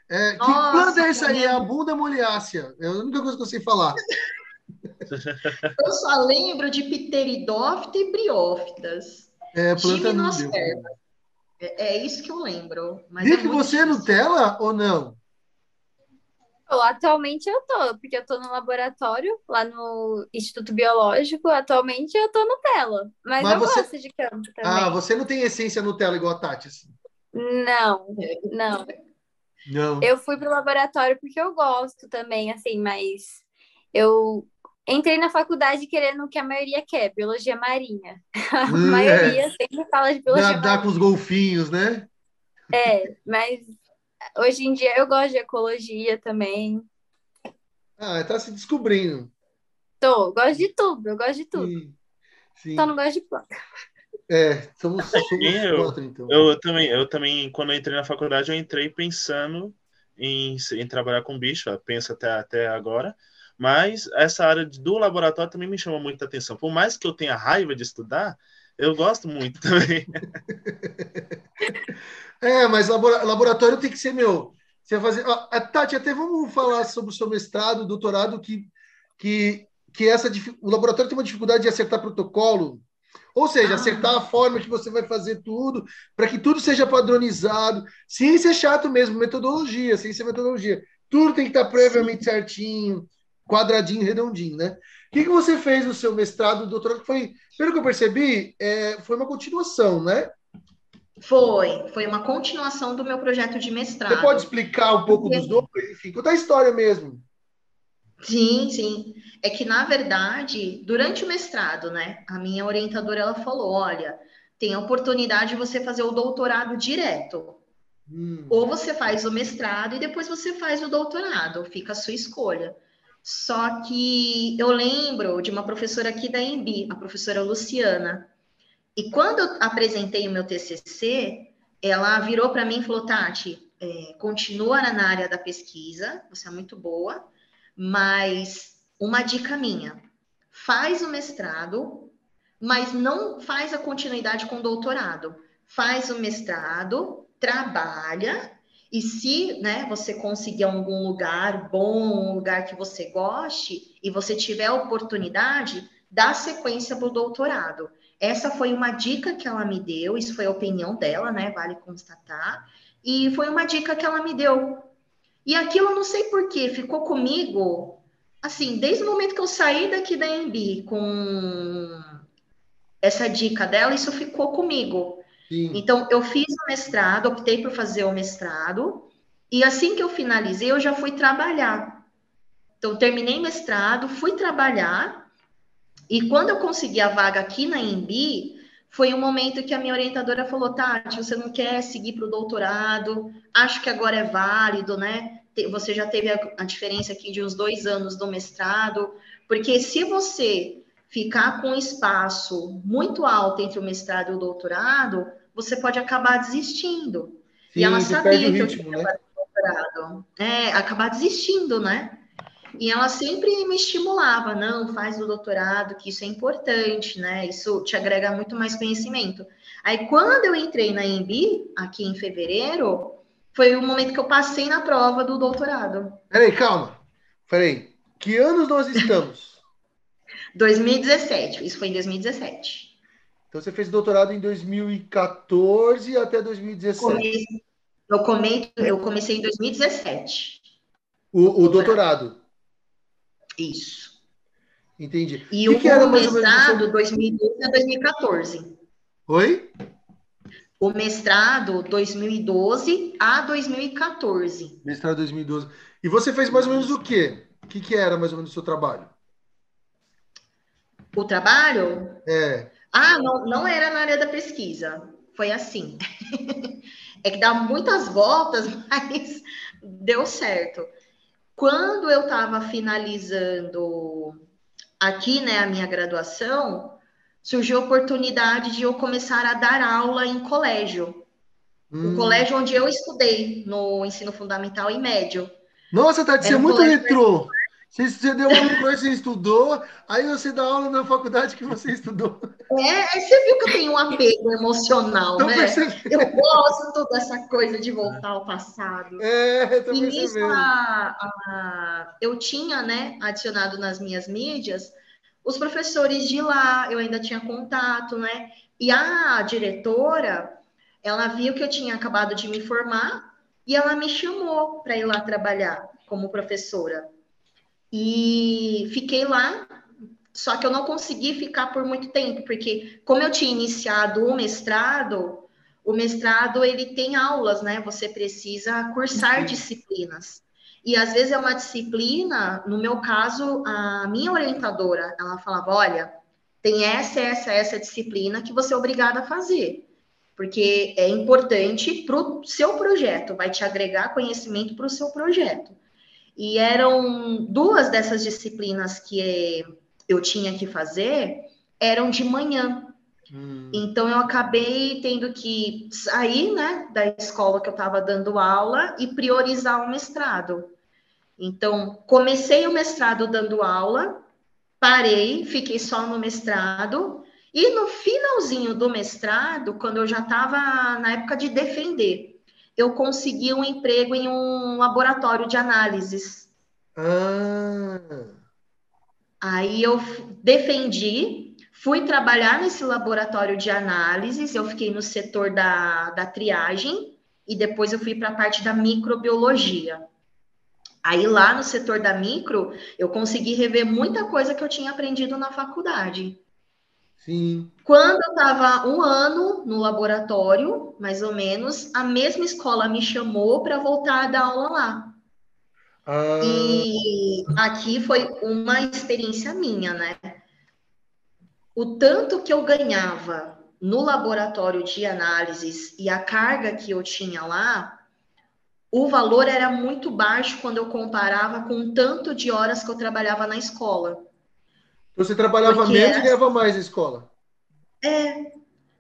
É, Nossa, que planta é essa aí? É a bunda moliácea. É a única coisa que eu sei falar. [LAUGHS] eu só lembro de pteridófita e briófitas. É, planta é, é, isso que eu lembro. Mas é você é Nutella ou não? Atualmente eu tô, porque eu tô no laboratório, lá no Instituto Biológico. Atualmente eu tô Nutella. Mas, mas eu você... gosto de campo também. Ah, você não tem essência Nutella igual a Tati, assim? Não, não. Não. Eu fui pro laboratório porque eu gosto também, assim, mas eu entrei na faculdade querendo o que a maioria quer, biologia marinha. A hum, maioria é. sempre fala de biologia Nadar marinha. com os golfinhos, né? É, mas hoje em dia eu gosto de ecologia também. Ah, tá se descobrindo. Tô, gosto de tudo, eu gosto de tudo. Sim, sim. Só não gosto de planta. É, somos, somos eu, quatro, então. Eu também, eu também, quando eu entrei na faculdade, eu entrei pensando em, em trabalhar com bicho, penso até, até agora, mas essa área do laboratório também me chama muita atenção. Por mais que eu tenha raiva de estudar, eu gosto muito também. [LAUGHS] é, mas laboratório tem que ser meu. Você vai fazer. Ah, Tati, até vamos falar sobre o seu mestrado, doutorado, que, que, que essa, o laboratório tem uma dificuldade de acertar protocolo. Ou seja, ah. acertar a forma que você vai fazer tudo, para que tudo seja padronizado. Ciência é chato mesmo, metodologia, ciência é metodologia. Tudo tem que estar previamente certinho quadradinho, redondinho, né? O que, que você fez no seu mestrado, doutorado? Foi, pelo que eu percebi, é, foi uma continuação, né? Foi, foi uma continuação do meu projeto de mestrado. Você pode explicar um pouco dos dois? Enfim, contar a história mesmo. Sim, sim. É que, na verdade, durante o mestrado, né, a minha orientadora, ela falou, olha, tem a oportunidade de você fazer o doutorado direto. Hum. Ou você faz o mestrado e depois você faz o doutorado, fica a sua escolha. Só que eu lembro de uma professora aqui da EMB, a professora Luciana. E quando eu apresentei o meu TCC, ela virou para mim e falou: Tati, é, continua na área da pesquisa, você é muito boa, mas uma dica minha: faz o mestrado, mas não faz a continuidade com o doutorado. Faz o mestrado, trabalha e se né, você conseguir algum lugar bom, um lugar que você goste, e você tiver oportunidade, dá sequência para o doutorado. Essa foi uma dica que ela me deu, isso foi a opinião dela, né? Vale constatar. E foi uma dica que ela me deu. E aquilo eu não sei porquê, ficou comigo, assim, desde o momento que eu saí daqui da EMB com essa dica dela, isso ficou comigo. Sim. Então, eu fiz o mestrado, optei por fazer o mestrado, e assim que eu finalizei, eu já fui trabalhar. Então, terminei mestrado, fui trabalhar, e quando eu consegui a vaga aqui na EMB, foi um momento que a minha orientadora falou: Tati, você não quer seguir para o doutorado? Acho que agora é válido, né? Você já teve a diferença aqui de uns dois anos do mestrado, porque se você ficar com um espaço muito alto entre o mestrado e o doutorado, você pode acabar desistindo. Sim, e ela sabia que eu tinha né? doutorado. É, acabar desistindo, né? E ela sempre me estimulava, não, faz o doutorado, que isso é importante, né? Isso te agrega muito mais conhecimento. Aí, quando eu entrei na EMB, aqui em fevereiro, foi o momento que eu passei na prova do doutorado. Peraí, calma. Peraí. Que anos nós estamos? 2017. Isso foi em 2017. Então você fez doutorado em 2014 até 2017. eu, come, eu comecei em 2017. O, o doutorado. Isso. Entendi. E o, que, que era mestrado, 2012 a 2014. Oi? O mestrado 2012 a 2014. Mestrado 2012. E você fez mais ou menos o quê? O que, que era mais ou menos o seu trabalho? O trabalho? É. Ah, não, não era na área da pesquisa. Foi assim. [LAUGHS] é que dá muitas voltas, [LAUGHS] mas deu certo. Quando eu estava finalizando aqui, né, a minha graduação, surgiu a oportunidade de eu começar a dar aula em colégio. Hum. O colégio onde eu estudei, no ensino fundamental e médio. Nossa, Tati, você é muito retrô. Você, você deu aula no você estudou, aí você dá aula na faculdade que você estudou. É, você viu que eu tenho um apego emocional, né? Percebendo. Eu gosto dessa coisa de voltar ao passado. É, tô e nisso a, a, eu tinha, né, adicionado nas minhas mídias os professores de lá, eu ainda tinha contato, né? E a diretora, ela viu que eu tinha acabado de me formar e ela me chamou para ir lá trabalhar como professora. E fiquei lá, só que eu não consegui ficar por muito tempo, porque como eu tinha iniciado o mestrado, o mestrado ele tem aulas, né? Você precisa cursar Sim. disciplinas. E às vezes é uma disciplina, no meu caso, a minha orientadora, ela falava, olha, tem essa, essa, essa disciplina que você é obrigada a fazer. Porque é importante para o seu projeto, vai te agregar conhecimento para o seu projeto. E eram duas dessas disciplinas que eu tinha que fazer, eram de manhã. Hum. Então eu acabei tendo que sair, né, da escola que eu estava dando aula e priorizar o mestrado. Então, comecei o mestrado dando aula, parei, fiquei só no mestrado, e no finalzinho do mestrado, quando eu já estava na época de defender, eu consegui um emprego em um laboratório de análises. Ah. Aí eu defendi, fui trabalhar nesse laboratório de análises, eu fiquei no setor da, da triagem e depois eu fui para a parte da microbiologia. Aí lá no setor da micro, eu consegui rever muita coisa que eu tinha aprendido na faculdade. Sim. Quando eu estava um ano no laboratório, mais ou menos, a mesma escola me chamou para voltar a dar aula lá. Ah. E aqui foi uma experiência minha, né? O tanto que eu ganhava no laboratório de análises e a carga que eu tinha lá, o valor era muito baixo quando eu comparava com o tanto de horas que eu trabalhava na escola. Você trabalhava porque menos era... e ganhava mais na escola? É,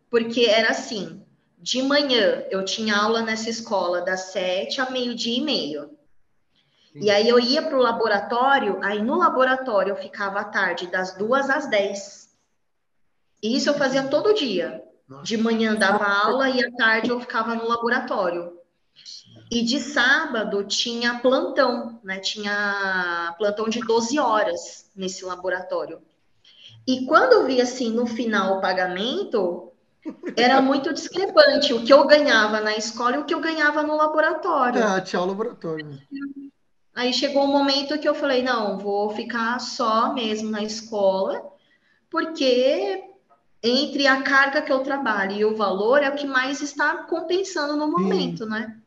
porque era assim: de manhã eu tinha aula nessa escola das sete a meio-dia e meio. E aí eu ia para o laboratório, aí no laboratório eu ficava à tarde, das duas às dez. E isso eu fazia todo dia. De manhã dava aula e à tarde eu ficava no laboratório. E de sábado tinha plantão, né? Tinha plantão de 12 horas nesse laboratório. E quando eu vi assim no final o pagamento, era muito discrepante o que eu ganhava na escola e o que eu ganhava no laboratório. Ah, tchau, laboratório. Aí chegou um momento que eu falei: não, vou ficar só mesmo na escola, porque entre a carga que eu trabalho e o valor é o que mais está compensando no momento, Sim. né?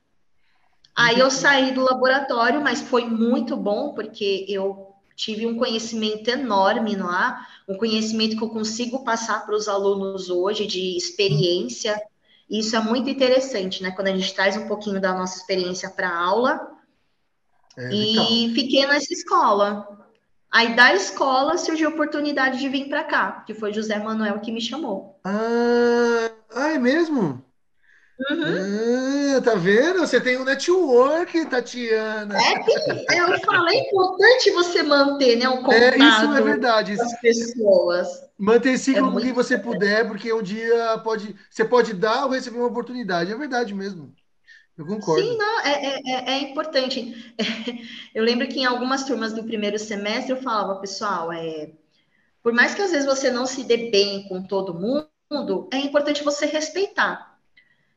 Aí eu saí do laboratório, mas foi muito bom, porque eu tive um conhecimento enorme lá, um conhecimento que eu consigo passar para os alunos hoje de experiência. Isso é muito interessante, né? Quando a gente traz um pouquinho da nossa experiência para a aula. É, e fiquei nessa escola. Aí da escola surgiu a oportunidade de vir para cá, que foi José Manuel que me chamou. Ah, ah é mesmo? Uhum. Ah, tá vendo? Você tem um network, Tatiana. É, eu falei, é importante você manter né, o contato é, isso é verdade. com as pessoas. Manter ciclo é com quem você puder, porque um dia pode, você pode dar ou receber uma oportunidade. É verdade mesmo. Eu concordo. Sim, não, é, é, é, é importante. Eu lembro que em algumas turmas do primeiro semestre eu falava, pessoal, é, por mais que às vezes você não se dê bem com todo mundo, é importante você respeitar.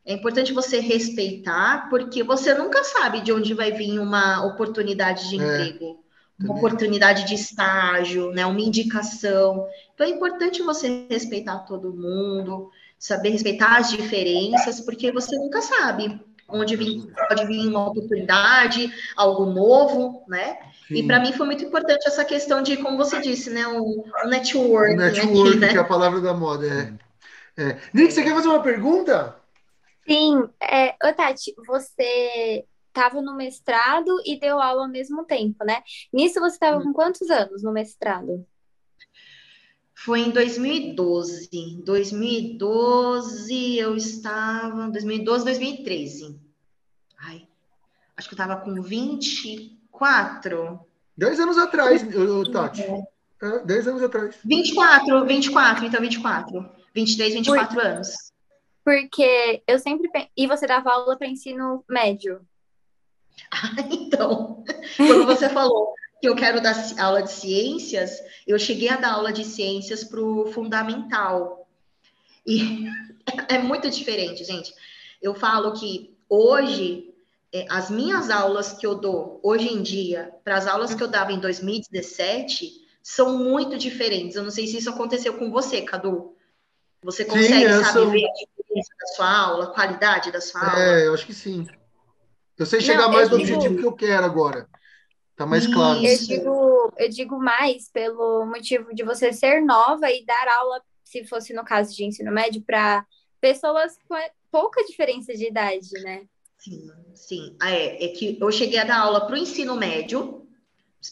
É importante você respeitar, porque você nunca sabe de onde vai vir uma oportunidade de é, emprego, é, uma oportunidade de estágio, né, uma indicação. Então é importante você respeitar todo mundo, saber respeitar as diferenças, porque você nunca sabe onde vir, pode vir uma oportunidade, algo novo, né? Sim. E para mim foi muito importante essa questão de, como você disse, né, o, o network. O network, né? que é a palavra da moda, é. é. Nick, você quer fazer uma pergunta? Sim, é, ô Tati, você estava no mestrado e deu aula ao mesmo tempo, né? Nisso você estava com quantos anos no mestrado? Foi em 2012. 2012 eu estava. 2012, 2013. Ai, acho que eu estava com 24. Dez anos atrás, Tati. É. dez anos atrás. 24, 24, então 24. 23, 24 Por... anos. Porque eu sempre. E você dava aula para ensino médio? Ah, [LAUGHS] então, quando você falou que eu quero dar aula de ciências, eu cheguei a dar aula de ciências para o fundamental. E [LAUGHS] é muito diferente, gente. Eu falo que hoje, é, as minhas aulas que eu dou hoje em dia, para as aulas que eu dava em 2017, são muito diferentes. Eu não sei se isso aconteceu com você, Cadu. Você consegue, sim, sabe, sou... ver a diferença da sua aula, a qualidade da sua aula? É, eu acho que sim. Eu sei chegar não, mais no digo... objetivo que eu quero agora. Tá mais claro. Eu digo, eu digo mais pelo motivo de você ser nova e dar aula, se fosse no caso de ensino médio, para pessoas com pouca diferença de idade, né? Sim, sim. É, é que eu cheguei a dar aula para o ensino médio,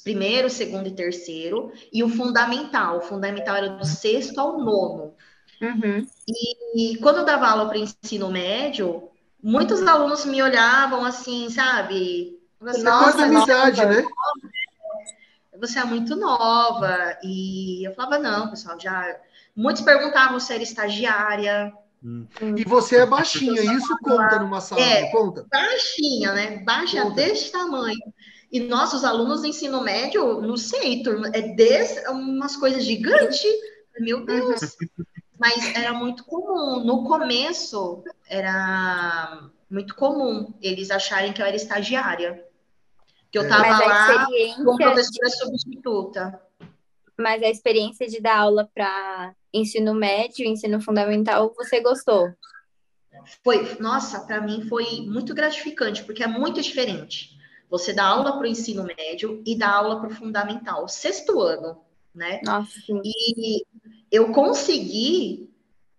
primeiro, segundo e terceiro, e o fundamental. O fundamental era do sexto ao nono. Uhum. E, e, quando eu dava aula para ensino médio, muitos alunos me olhavam assim, sabe? Você Nossa, amizade, né? Você é muito nova. E eu falava, não, pessoal, já. Muitos perguntavam se era estagiária. Hum. E você é baixinha, isso conta numa sala, é, conta? Baixinha, né? Baixa conta. desse tamanho. E nossos alunos do ensino médio, não sei, turma, é desse, umas coisas gigantes. Meu Deus. [LAUGHS] Mas era muito comum. No começo, era muito comum eles acharem que eu era estagiária que eu estava é. lá como professora substituta. Mas a experiência de dar aula para ensino médio, ensino fundamental, você gostou? Foi, nossa, para mim foi muito gratificante, porque é muito diferente. Você dá aula para o ensino médio e dá aula para o fundamental, sexto ano, né? Nossa, sim. E eu consegui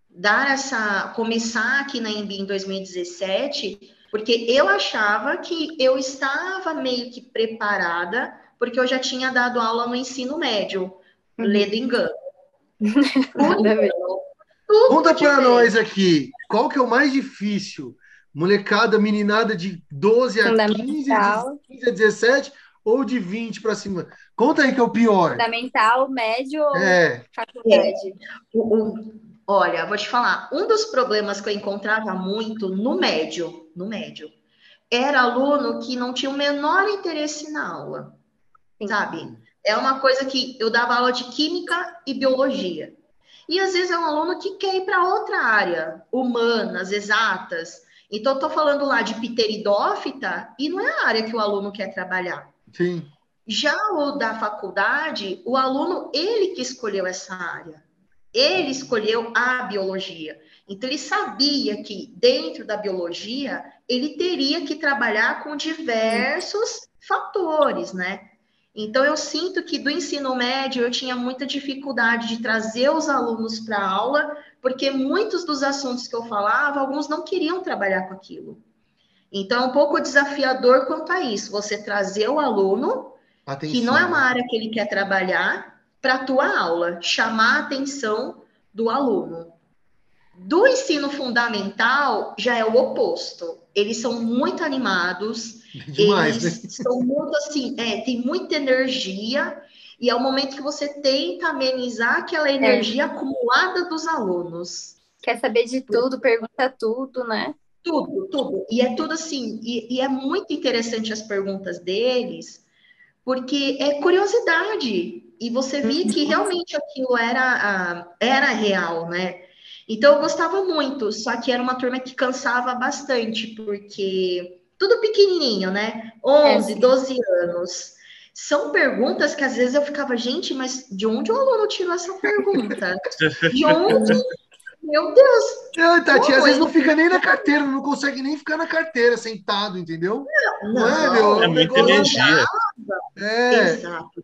dar essa, começar aqui na EMB em 2017 porque eu achava que eu estava meio que preparada, porque eu já tinha dado aula no ensino médio, uhum. ledo engano. [LAUGHS] Conta para nós aqui, qual que é o mais difícil? Molecada, meninada de 12 a 15, de 15 a 17 ou de 20 para cima? Conta aí que é o pior. Fundamental, médio ou é. faculdade? O, o, olha, vou te falar, um dos problemas que eu encontrava muito no médio no médio. Era aluno que não tinha o menor interesse na aula, Sim. sabe? É uma coisa que eu dava aula de química e biologia. E às vezes é um aluno que quer ir para outra área, humanas, exatas. Então, estou falando lá de pteridófita e não é a área que o aluno quer trabalhar. Sim. Já o da faculdade, o aluno, ele que escolheu essa área. Ele escolheu a biologia. Então, ele sabia que dentro da biologia ele teria que trabalhar com diversos fatores, né? Então, eu sinto que do ensino médio eu tinha muita dificuldade de trazer os alunos para a aula, porque muitos dos assuntos que eu falava, alguns não queriam trabalhar com aquilo. Então, é um pouco desafiador quanto a isso, você trazer o aluno, Atenção. que não é uma área que ele quer trabalhar, para a tua aula, chamar a atenção do aluno. Do ensino fundamental já é o oposto. Eles são muito animados, Demais, eles né? são muito assim, é, tem muita energia, e é o momento que você tenta amenizar aquela energia é. acumulada dos alunos. Quer saber de tudo, pergunta tudo, né? Tudo, tudo. E é tudo assim, e, e é muito interessante as perguntas deles, porque é curiosidade. E você via que uhum. realmente aquilo era, era real, né? Então eu gostava muito, só que era uma turma que cansava bastante, porque tudo pequenininho, né? 11, é, 12 anos. São perguntas que às vezes eu ficava, gente, mas de onde o aluno tirou essa pergunta? De onde Meu Deus! Não, Tati, Pô, às vezes não fica nem na carteira, não consegue nem ficar na carteira sentado, entendeu? Não é, meu? É o muita negócio- energia. É, Exato.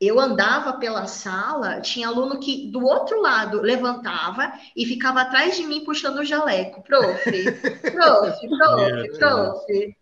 Eu andava pela sala, tinha aluno que do outro lado levantava e ficava atrás de mim puxando o jaleco. Prof, [LAUGHS] prof, prof, prof.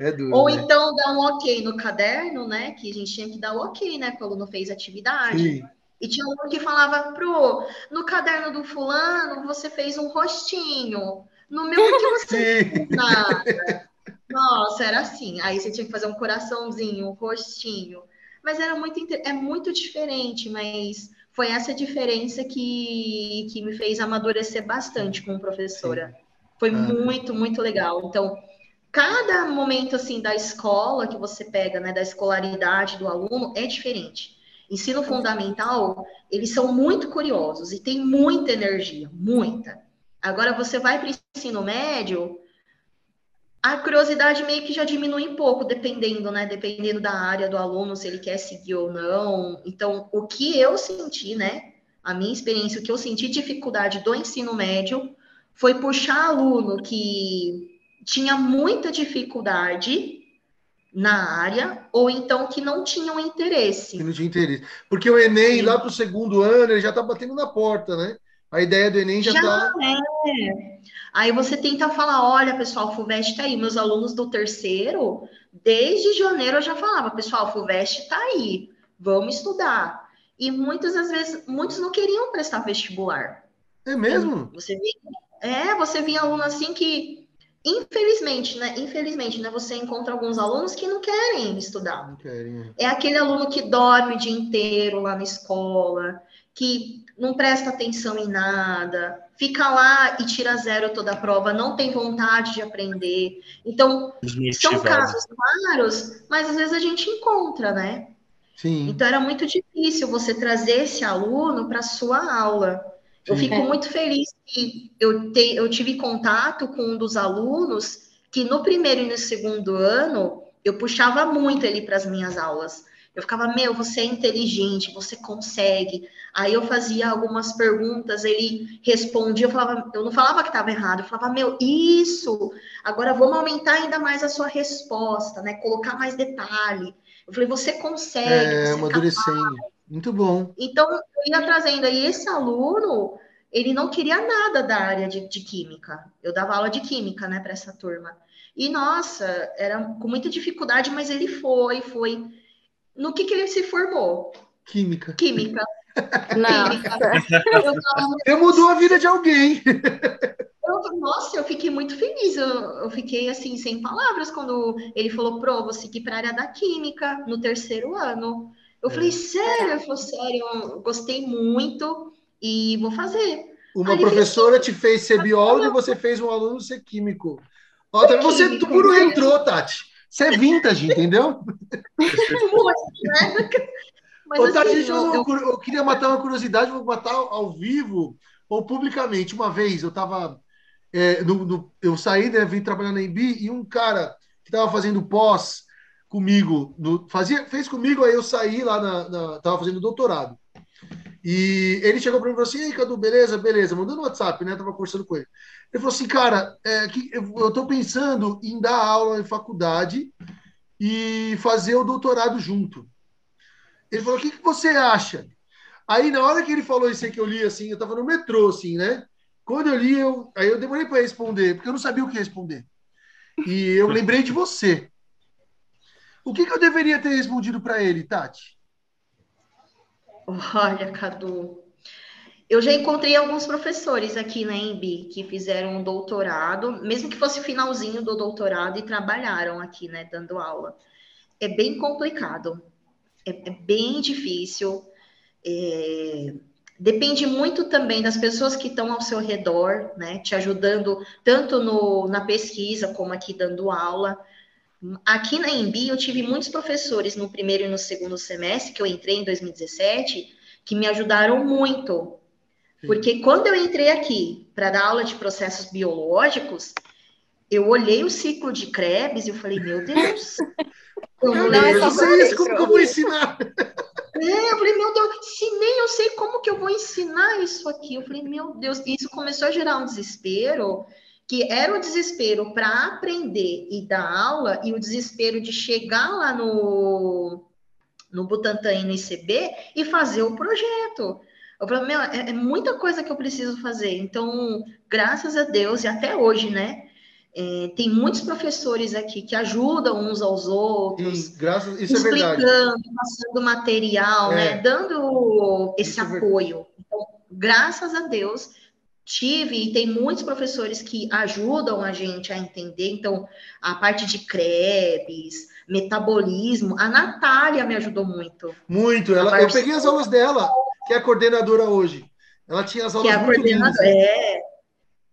é duro. Ou né? então dar um ok no caderno, né? Que a gente tinha que dar o ok, né? Que o aluno fez atividade. Sim. E tinha um que falava, pro, no caderno do fulano você fez um rostinho. No meu, que você Sim. não fez nada? Nossa, era assim. Aí você tinha que fazer um coraçãozinho, um rostinho. Mas era muito, é muito diferente, mas foi essa diferença que, que me fez amadurecer bastante como professora. Foi Ah. muito, muito legal. Então, cada momento assim da escola que você pega, né, da escolaridade do aluno é diferente. Ensino fundamental, eles são muito curiosos e tem muita energia, muita. Agora você vai para o ensino médio, a curiosidade meio que já diminui um pouco, dependendo, né? Dependendo da área do aluno, se ele quer seguir ou não. Então, o que eu senti, né? A minha experiência, o que eu senti dificuldade do ensino médio foi puxar aluno que tinha muita dificuldade na área, ou então que não tinham interesse. Que não tinha interesse. Porque o Enem, lá pro segundo ano, ele já tá batendo na porta, né? A ideia do Enem já, Já tá. é. Aí você tenta falar, olha, pessoal, o FUVEST tá aí. Meus alunos do terceiro, desde janeiro eu já falava, pessoal, FUVEST tá aí, vamos estudar. E muitas das vezes, muitos não queriam prestar vestibular. É mesmo? Você vê, é, você vê aluno assim que, infelizmente, né? Infelizmente, né? Você encontra alguns alunos que não querem estudar. Não querem. É aquele aluno que dorme o dia inteiro lá na escola, que não presta atenção em nada, fica lá e tira zero toda a prova, não tem vontade de aprender. Então, são casos raros, mas às vezes a gente encontra, né? Sim. Então era muito difícil você trazer esse aluno para a sua aula. Eu Sim. fico muito feliz que eu, te, eu tive contato com um dos alunos que no primeiro e no segundo ano eu puxava muito ele para as minhas aulas. Eu ficava, meu, você é inteligente, você consegue. Aí eu fazia algumas perguntas, ele respondia, eu falava, eu não falava que estava errado, eu falava, meu, isso. Agora vamos aumentar ainda mais a sua resposta, né? Colocar mais detalhe. Eu falei, você consegue, É, você é amadurecendo. Muito bom. Então, eu ia trazendo aí esse aluno, ele não queria nada da área de, de química. Eu dava aula de química, né, para essa turma. E, nossa, era com muita dificuldade, mas ele foi, foi. No que, que ele se formou? Química. Química. Não. [LAUGHS] química. Eu Você mudou a vida de alguém. eu- nossa, eu fiquei muito feliz. Eu, eu fiquei assim, sem palavras, quando ele falou, Pro, vou seguir para a área da química no terceiro ano. Eu É. falei, sério? Ele falou, sério, eu gostei muito e vou fazer. Uma Aí, professora te fez ser biólogo e você fez um aluno ser químico. Ó, você Químico, puro né? entrou, Tati. Você é vintage, entendeu? Muito, né? Mas Ô, assim, eu, eu, eu queria matar uma curiosidade, vou matar ao vivo ou publicamente. Uma vez eu tava. é, eu saí, né, vim trabalhar na Embi e um cara que tava fazendo pós comigo, no- fazia, fez comigo, aí eu saí lá na, na- tava fazendo doutorado. E ele chegou para mim e falou assim: Ei, Cadu, beleza, beleza, mandando WhatsApp, né? Tava conversando com ele. Ele falou assim, cara, é, que eu, tô pensando em dar aula em faculdade e fazer o doutorado junto. Ele falou: o que, que você acha? Aí, na hora que ele falou isso aí que eu li, assim, eu tava no metrô, assim, né? Quando eu li, eu, aí eu demorei para responder, porque eu não sabia o que responder. E eu lembrei de você. O que, que eu deveria ter respondido para ele, Tati? Olha, Cadu, eu já encontrei alguns professores aqui na EMB que fizeram um doutorado, mesmo que fosse finalzinho do doutorado, e trabalharam aqui, né, dando aula. É bem complicado, é, é bem difícil. é, Depende muito também das pessoas que estão ao seu redor, né, te ajudando tanto no, na pesquisa como aqui dando aula. Aqui na EMB eu tive muitos professores no primeiro e no segundo semestre, que eu entrei em 2017, que me ajudaram muito. Porque quando eu entrei aqui para dar aula de processos biológicos, eu olhei o ciclo de Krebs e eu falei, meu Deus, [LAUGHS] eu não Eu Não, só lembro sei isso, como que eu vou ensinar? É, eu falei, meu Deus, se nem eu sei como que eu vou ensinar isso aqui. Eu falei, meu Deus, e isso começou a gerar um desespero, que era o desespero para aprender e dar aula, e o desespero de chegar lá no, no Butantan e no ICB e fazer o projeto. Eu falei, meu, é, é muita coisa que eu preciso fazer. Então, graças a Deus, e até hoje, né? É, tem muitos professores aqui que ajudam uns aos outros, Sim, graças, isso explicando, é passando material, É. né, dando esse é verdade. apoio. Então, graças a Deus, tive e tem muitos professores que ajudam a gente a entender. Então, a parte de Krebs, metabolismo, a Natália me ajudou muito, Muito. Ela, eu peguei as aulas dela, que é a coordenadora hoje. Ela tinha as que aulas é a coordenadora. É,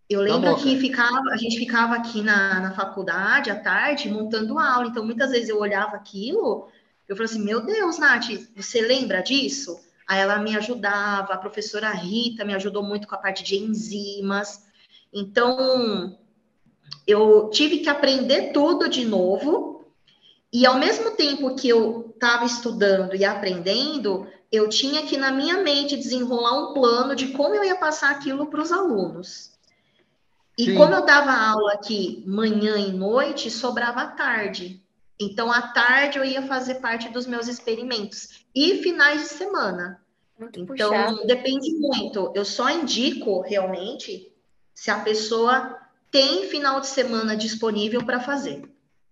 eu Tá lembro que ficava, a gente ficava aqui na, na faculdade à tarde montando aula. Então, muitas vezes eu olhava aquilo, eu falava assim: Meu Deus, Nath, você lembra disso? Aí ela me ajudava, a professora Rita me ajudou muito com a parte de enzimas. Então, eu tive que aprender tudo de novo. E ao mesmo tempo que eu estava estudando e aprendendo, eu tinha que, na minha mente, desenrolar um plano de como eu ia passar aquilo para os alunos. E Sim. como eu dava aula aqui manhã e noite, sobrava tarde. Então, à tarde, eu ia fazer parte dos meus experimentos. E finais de semana. Muito Então, puxado. depende muito. Eu só indico realmente se a pessoa tem final de semana disponível para fazer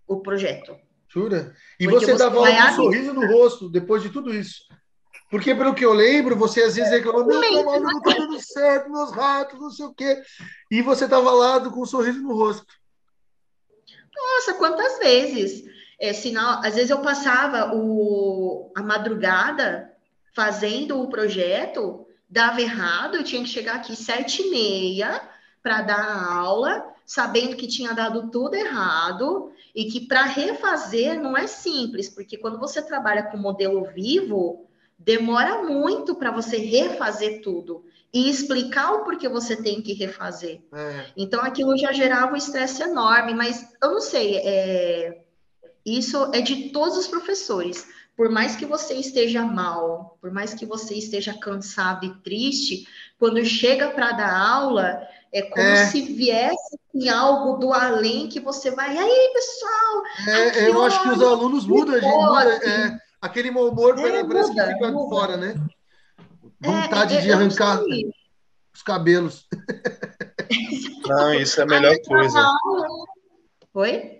o projeto. Jura? E Porque você você dava um sorriso no rosto depois de tudo isso. Porque, pelo que eu lembro, você às vezes reclamava, meu trabalho não está dando certo, meus ratos, não sei o quê. E você estava lá com um sorriso no rosto. Nossa, quantas vezes? É, sinal, às vezes eu passava o, a madrugada fazendo o projeto, dava errado, eu tinha que chegar aqui sete e meia para dar a aula, sabendo que tinha dado tudo errado e que para refazer não é simples, porque quando você trabalha com modelo vivo, demora muito para você refazer tudo e explicar o porquê você tem que refazer. É. Então aquilo já gerava um estresse enorme, mas eu não sei, é, isso é de todos os professores. Por mais que você esteja mal, por mais que você esteja cansado e triste, quando chega para dar aula, é como É. se viesse em algo do além que você vai, e aí, pessoal, É, Aqui, eu acho que os alunos mudam, a gente muda, é, aquele mau humor É, parece muda, que fica muda. fora, né? É, Vontade é, de eu não arrancar os cabelos. [LAUGHS] [LAUGHS] Não, isso é a melhor Aí, coisa. aula- Oi?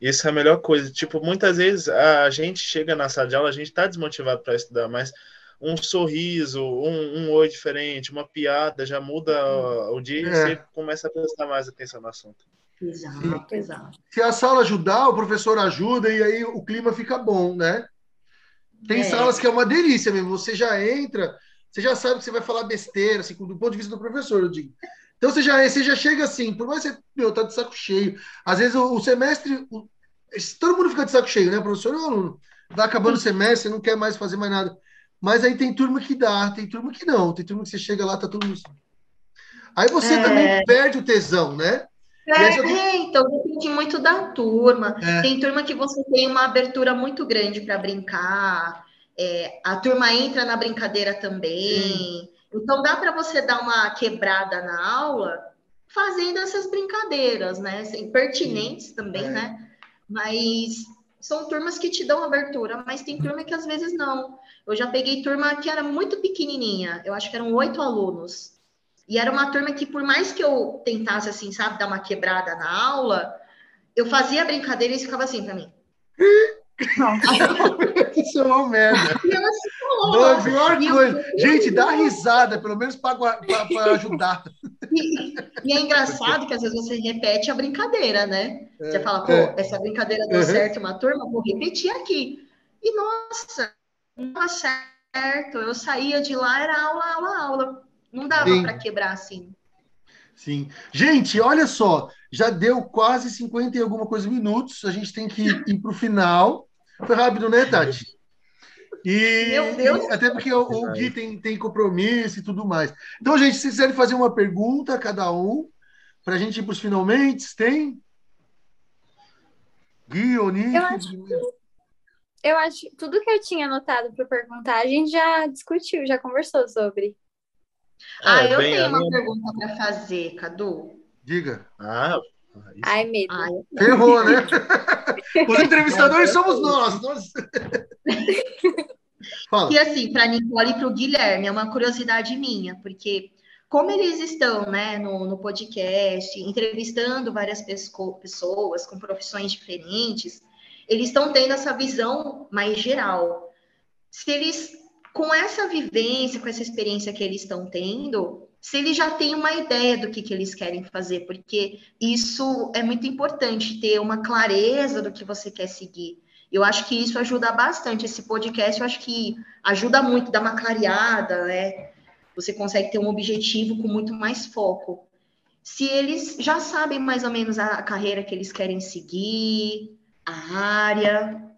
Isso é a melhor coisa. Tipo, muitas vezes a gente chega na sala de aula, a gente tá desmotivado para estudar, mas um sorriso, um, um oi diferente, uma piada já muda o, dia e É. você começa a prestar mais atenção no assunto. Exato, exato. Se a sala ajudar, o professor ajuda e aí o clima fica bom, né? Tem É. salas que é uma delícia mesmo. Você já entra, você já sabe que você vai falar besteira, assim, do ponto de vista do professor, eu digo. Então você já, você já chega assim, por mais que você, meu, tá de saco cheio. Às vezes o, o semestre, o- todo mundo fica de saco cheio, né? Professor e aluno. Vai acabando o semestre, não quer mais fazer mais nada. Mas aí tem turma que dá, tem turma que não. Tem turma que você chega lá, tá todo mundo. Aí você É. também perde o tesão, né? É, então depende muito da turma. É. Tem turma que você tem uma abertura muito grande para brincar, é, a turma entra na brincadeira também. Então dá para você dar uma quebrada na aula fazendo essas brincadeiras, né? Assim, pertinentes também, É. né? Mas são turmas que te dão abertura, mas tem turma que às vezes não. Eu já peguei turma que era muito pequenininha, eu acho que eram oito alunos. E era uma turma que, por mais que eu tentasse, assim, sabe, dar uma quebrada na aula, eu fazia brincadeira e eles ficavam assim pra mim. [LAUGHS] Isso é uma merda. E ela se Não, a pior E eu- coisa. Gente, dá risada, pelo menos para [LAUGHS] ajudar. E, e é engraçado que às vezes você repete a brincadeira, né? Você fala, pô, é. essa brincadeira deu Uhum. certo uma turma, vou repetir aqui. E nossa, não dava certo. Eu saía de lá, era aula, aula, aula. Não dava para quebrar assim. Sim. Gente, olha só, já deu quase 50 e alguma coisa minutos. A gente tem que ir para o final. Foi rápido, né, Tati? E, Meu Deus. e até porque o, o Gui tem, tem compromisso e tudo mais. Então, gente, se quiserem fazer uma pergunta a cada um, para a gente ir para os finalmente, tem? Gui, Oni? Eu acho eu acho que tudo que eu tinha anotado para perguntar, a gente já discutiu, já conversou sobre. Ah, É, eu bem, tenho uma pergunta para fazer, Cadu. Diga. Ah. Ai, medo. Ah, eu- Ferrou, né? [LAUGHS] Os entrevistadores somos nós. nós... [LAUGHS] Fala. E assim, para Nicole e para o Guilherme, é uma curiosidade minha, porque como eles estão né, no, no podcast, entrevistando várias pessoas com profissões diferentes, eles estão tendo essa visão mais geral. Se eles, com essa vivência, com essa experiência que eles estão tendo, se eles já têm uma ideia do que, que eles querem fazer, porque isso é muito importante, ter uma clareza do que você quer seguir. Eu acho que isso ajuda bastante. Esse podcast, eu acho que ajuda muito, dá uma clareada, né? Você consegue ter um objetivo com muito mais foco. Se eles já sabem mais ou menos a carreira que eles querem seguir, a área.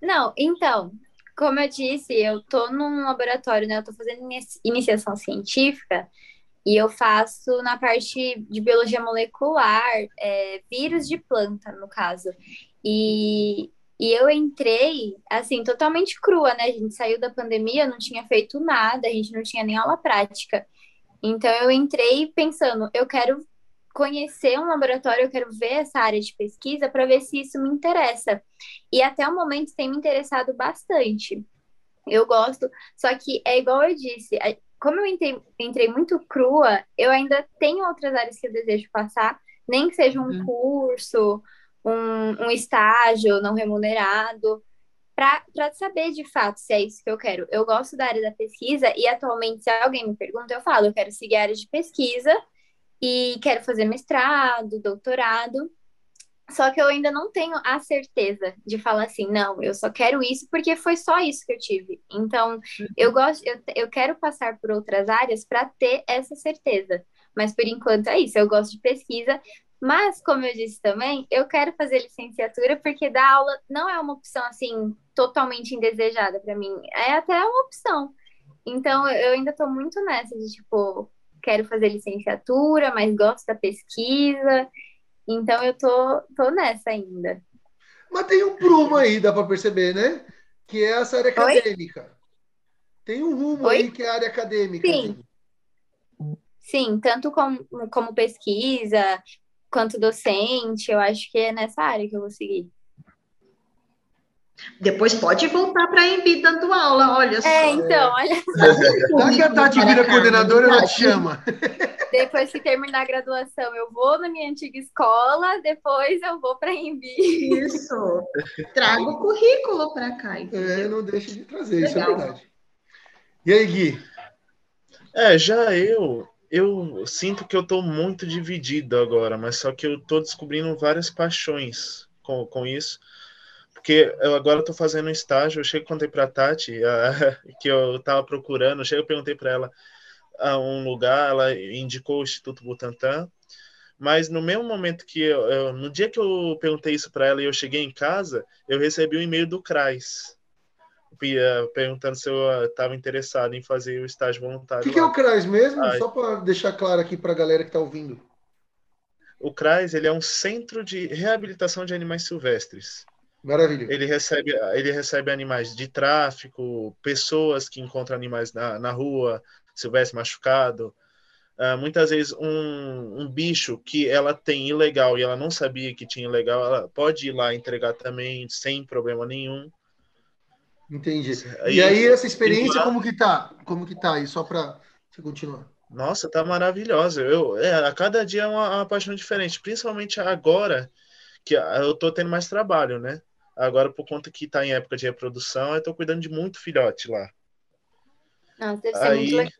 Não, então, como eu disse, eu tô num laboratório, né? Eu tô fazendo inici- iniciação científica e eu faço na parte de biologia molecular, é, vírus de planta, no caso. E, e eu entrei, assim, totalmente crua, né? A gente saiu da pandemia, não tinha feito nada, a gente não tinha nem aula prática. Então eu entrei pensando, eu quero conhecer um laboratório, eu quero ver essa área de pesquisa para ver se isso me interessa. E até o momento tem me interessado bastante. Eu gosto, só que é igual eu disse, como eu entrei, entrei muito crua, eu ainda tenho outras áreas que eu desejo passar, nem que seja um Uhum. curso, um, um estágio não remunerado, para saber de fato se é isso que eu quero. Eu gosto da área da pesquisa e atualmente, se alguém me pergunta, eu falo, eu quero seguir a área de pesquisa e quero fazer mestrado, doutorado. Só que eu ainda não tenho a certeza de falar assim, não, eu só quero isso porque foi só isso que eu tive. Então, eu gosto, eu, eu quero passar por outras áreas para ter essa certeza. Mas por enquanto é isso, eu gosto de pesquisa. Mas, como eu disse também, eu quero fazer licenciatura porque dar aula não é uma opção assim totalmente indesejada para mim. É até uma opção. Então, eu ainda estou muito nessa de tipo, quero fazer licenciatura, mas gosto da pesquisa. Então eu tô, tô nessa ainda. Mas tem um prumo aí, dá para perceber, né? Que é essa área Oi? acadêmica. Tem um rumo Oi? aí que é a área acadêmica. Sim. Sim, tanto como, como pesquisa quanto docente, eu acho que é nessa área que eu vou seguir. Depois pode voltar para a Embi dando aula, olha só. É, então, olha, [LAUGHS] Daqui a Tati vira coordenadora, ela te chama. [LAUGHS] depois que terminar a graduação, eu vou na minha antiga escola, depois eu vou para Embi. Isso. Traga o currículo para cá. É, entendeu? não deixa de trazer, isso é Legal. verdade. E aí, Gui? É, já eu, eu sinto que eu tô muito dividido agora, mas só que eu tô descobrindo várias paixões com, com isso. Porque eu agora tô fazendo um estágio, eu chego e contei pra Tati [LAUGHS] ah, que eu tava procurando, eu chego e perguntei pra ela a um lugar, ela indicou o Instituto Butantan, mas no mesmo momento que eu, eu- no dia que eu perguntei isso pra ela e eu cheguei em casa, eu recebi um e-mail do CRAS, eh, perguntando se eu estava interessado em fazer o estágio O voluntário. que, que é o CRAS mesmo? Ai. Só para deixar claro aqui para a galera que está ouvindo. O CRAS ele é um centro de reabilitação de animais silvestres. Maravilha. Ele recebe, ele recebe animais de tráfico, pessoas que encontram animais na, na rua, silvestre machucado. Ah, muitas vezes um, um bicho que ela tem ilegal e ela não sabia que tinha ilegal, ela pode ir lá entregar também sem problema nenhum. Entendi. Aí- E aí, essa experiência, lá- como que tá? Como que tá aí? Só para você continuar. Nossa, tá maravilhosa. Eu, é, a cada dia é uma, uma paixão diferente, principalmente agora que eu tô tendo mais trabalho, né? Agora, por conta que tá em época de reprodução, eu tô cuidando de muito filhote lá. Nossa, deve ser muito Aí, legal.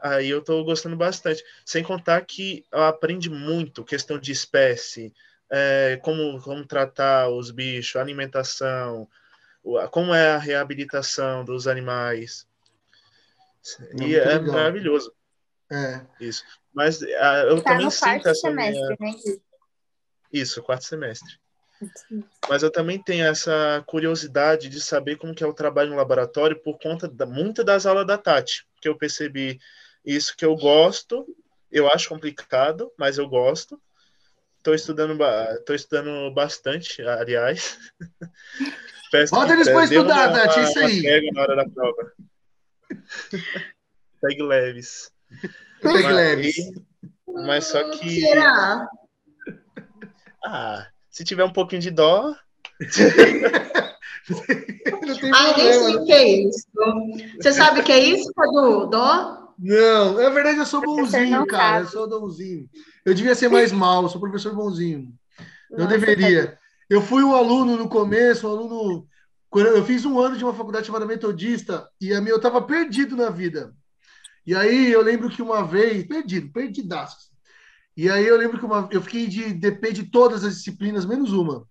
aí eu tô gostando bastante. Sem contar que eu aprendi muito questão de espécie, é, como, como tratar os bichos, alimentação, como é a reabilitação dos animais. Muito E é legal. maravilhoso É. isso. Mas ah, eu Tá também no sinto quarto essa minha... semestre, né? Isso, quarto semestre. Mas eu também tenho essa curiosidade de saber como que é o trabalho no laboratório por conta da, muito das aulas da Tati, que eu percebi isso que eu gosto, eu acho complicado, mas eu gosto. Tô estudando, tô estudando bastante, aliás. [LAUGHS] Peço Bota eles pra estudar, Tati, isso aí. na hora da prova. [LAUGHS] Pegue leves. Pegue leves. Mas só que. Será? Ah, se tiver um pouquinho de dó. [LAUGHS] ah, nem sei o que é isso. Você sabe o que é isso, Cadu? Dó? Não, na verdade eu sou bonzinho, cara. Eu sou bonzinho. Eu devia ser mais mal, eu sou professor bonzinho. Não deveria. Eu fui um aluno no começo, um aluno. Eu fiz um ano de uma faculdade chamada Metodista, e a minha, eu estava perdido na vida. E aí eu lembro que uma vez, perdido, perdidaço. E aí eu lembro que uma, eu fiquei de DP de todas as disciplinas, menos uma.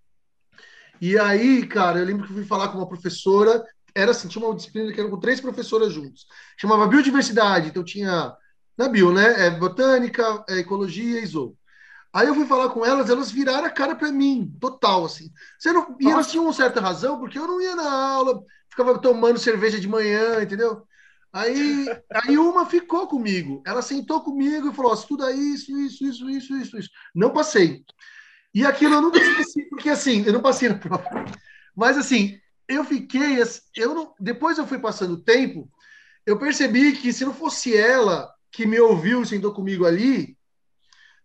E aí, cara, eu lembro que eu fui falar com uma professora, era assim, tinha uma disciplina que era com três professoras juntos. Chamava biodiversidade, então tinha na bio, né? É botânica, é ecologia e zoo. Aí eu fui falar com elas, elas viraram a cara para mim, total, assim. Você não, e elas tinham uma certa razão, porque eu não ia na aula, ficava tomando cerveja de manhã, entendeu? Aí, aí uma ficou comigo. Ela sentou comigo e falou: estuda isso, isso, isso, isso, isso, isso. Não passei. E aquilo eu nunca esqueci, porque assim, eu não passei na prova. Mas assim, eu fiquei. Eu não, depois eu fui passando o tempo, eu percebi que se não fosse ela que me ouviu sentou comigo ali,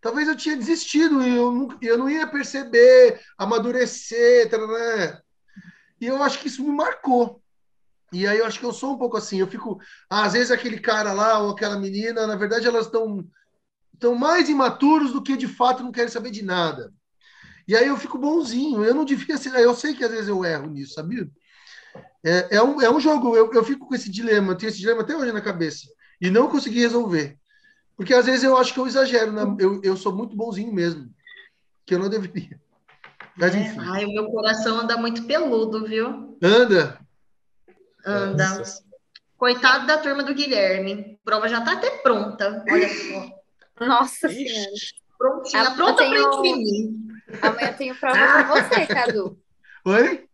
talvez eu tinha desistido e eu não, eu não ia perceber, amadurecer, né? E eu acho que isso me marcou. E aí eu acho que eu sou um pouco assim, eu fico, às vezes aquele cara lá ou aquela menina, na verdade elas estão estão mais imaturos do que de fato não querem saber de nada. E aí eu fico bonzinho, eu não devia ser, eu sei que às vezes eu erro nisso, sabia? É, é, um, é um jogo, eu, eu fico com esse dilema, tenho esse dilema até hoje na cabeça, e não consegui resolver. Porque às vezes eu acho que eu exagero, né? eu, eu sou muito bonzinho mesmo, que eu não deveria. Mas é, enfim. Ai, o meu coração anda muito peludo, viu? Anda. Anda. Nossa. Coitado da turma do Guilherme. A prova já está até pronta. Olha só. Nossa Senhora. Prontinha, pronta para tenho... imprimir. Amanhã eu tenho prova com você, Cadu. Oi?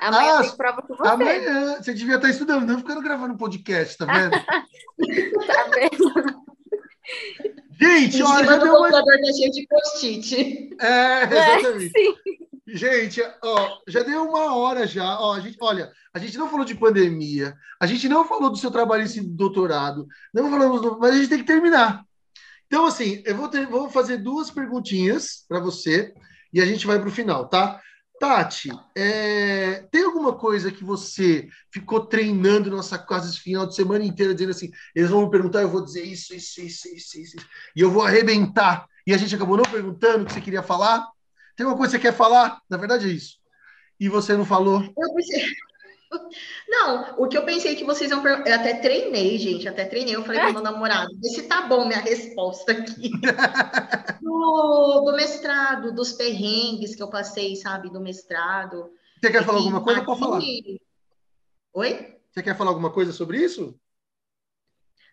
Amanhã ah, eu tenho prova com você. Amanhã. Você devia estar estudando, não ficando gravando podcast, tá vendo? [LAUGHS] tá vendo? Gente, olha, uma... computador tá cheio de post-it. É, exatamente. É, Gente, ó, já deu uma hora já. Ó, a gente, olha, a gente não falou de pandemia, a gente não falou do seu trabalho em doutorado, não falamos, do, mas a gente tem que terminar. Então, assim, eu vou, ter, vou fazer duas perguntinhas para você e a gente vai para o final, tá? Tati, é, tem alguma coisa que você ficou treinando nossa casa esse final de semana inteira, dizendo assim, eles vão me perguntar, eu vou dizer isso, isso, isso, isso, isso, e eu vou arrebentar, e a gente acabou não perguntando o que você queria falar? Tem uma coisa que você quer falar? Na verdade é isso. E você não falou? Eu pensei... [LAUGHS] Não, o que eu pensei que vocês iam perguntar. Eu até treinei, gente, até treinei. Eu falei é? para meu namorado: vê se tá bom minha resposta aqui. [LAUGHS] do, do, mestrado, dos perrengues que eu passei, sabe, do mestrado. Você quer falar alguma coisa? Aqui... Pode falar. Oi? Você quer falar alguma coisa sobre isso?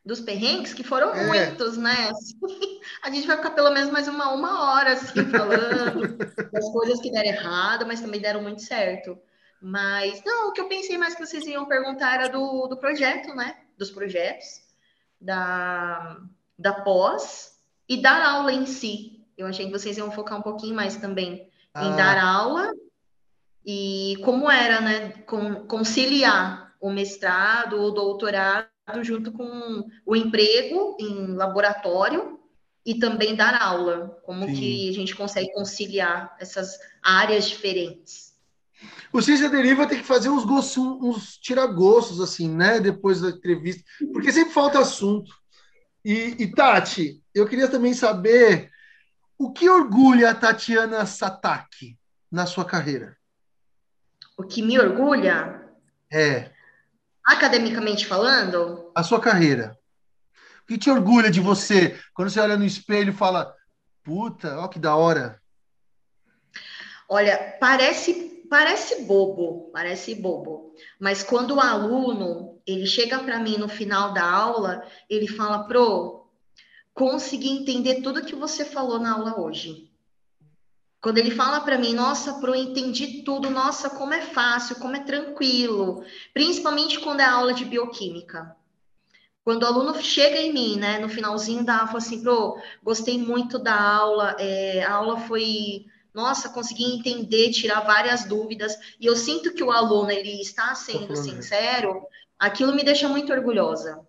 Dos perrengues, que foram é. muitos, né? [LAUGHS] A gente vai ficar pelo menos mais uma, uma hora assim, falando [LAUGHS] das coisas que deram errado, mas também deram muito certo. Mas, não, o que eu pensei mais que vocês iam perguntar era do, do projeto, né? Dos projetos, da, da pós e dar aula em si. Eu achei que vocês iam focar um pouquinho mais também ah. em dar aula e como era, né? Com, conciliar o mestrado, o doutorado junto com o emprego em laboratório e também dar aula. Como Sim. que a gente consegue conciliar essas áreas diferentes? O Ciência Deriva tem que fazer uns, gostos, uns tiragostos, assim, né? Depois da entrevista, porque sempre falta assunto. E, e, Tati, eu queria também saber o que orgulha a Tatiana Sataki na sua carreira? O que me orgulha? É. Academicamente falando? A sua carreira. O que te orgulha de você quando você olha no espelho e fala: puta, ó que da hora? Olha, parece parece bobo, parece bobo, mas quando o aluno ele chega para mim no final da aula, ele fala: "Pro, consegui entender tudo que você falou na aula hoje". Quando ele fala para mim, nossa, Pro, entendi tudo, nossa, como é fácil, como é tranquilo, principalmente quando é aula de bioquímica. quando o aluno chega em mim, né, no finalzinho da aula, fala assim, pro, gostei muito da aula, é, a aula foi, nossa, consegui entender, tirar várias dúvidas, e eu sinto que o aluno, ele está sendo sincero, aquilo me deixa muito orgulhosa.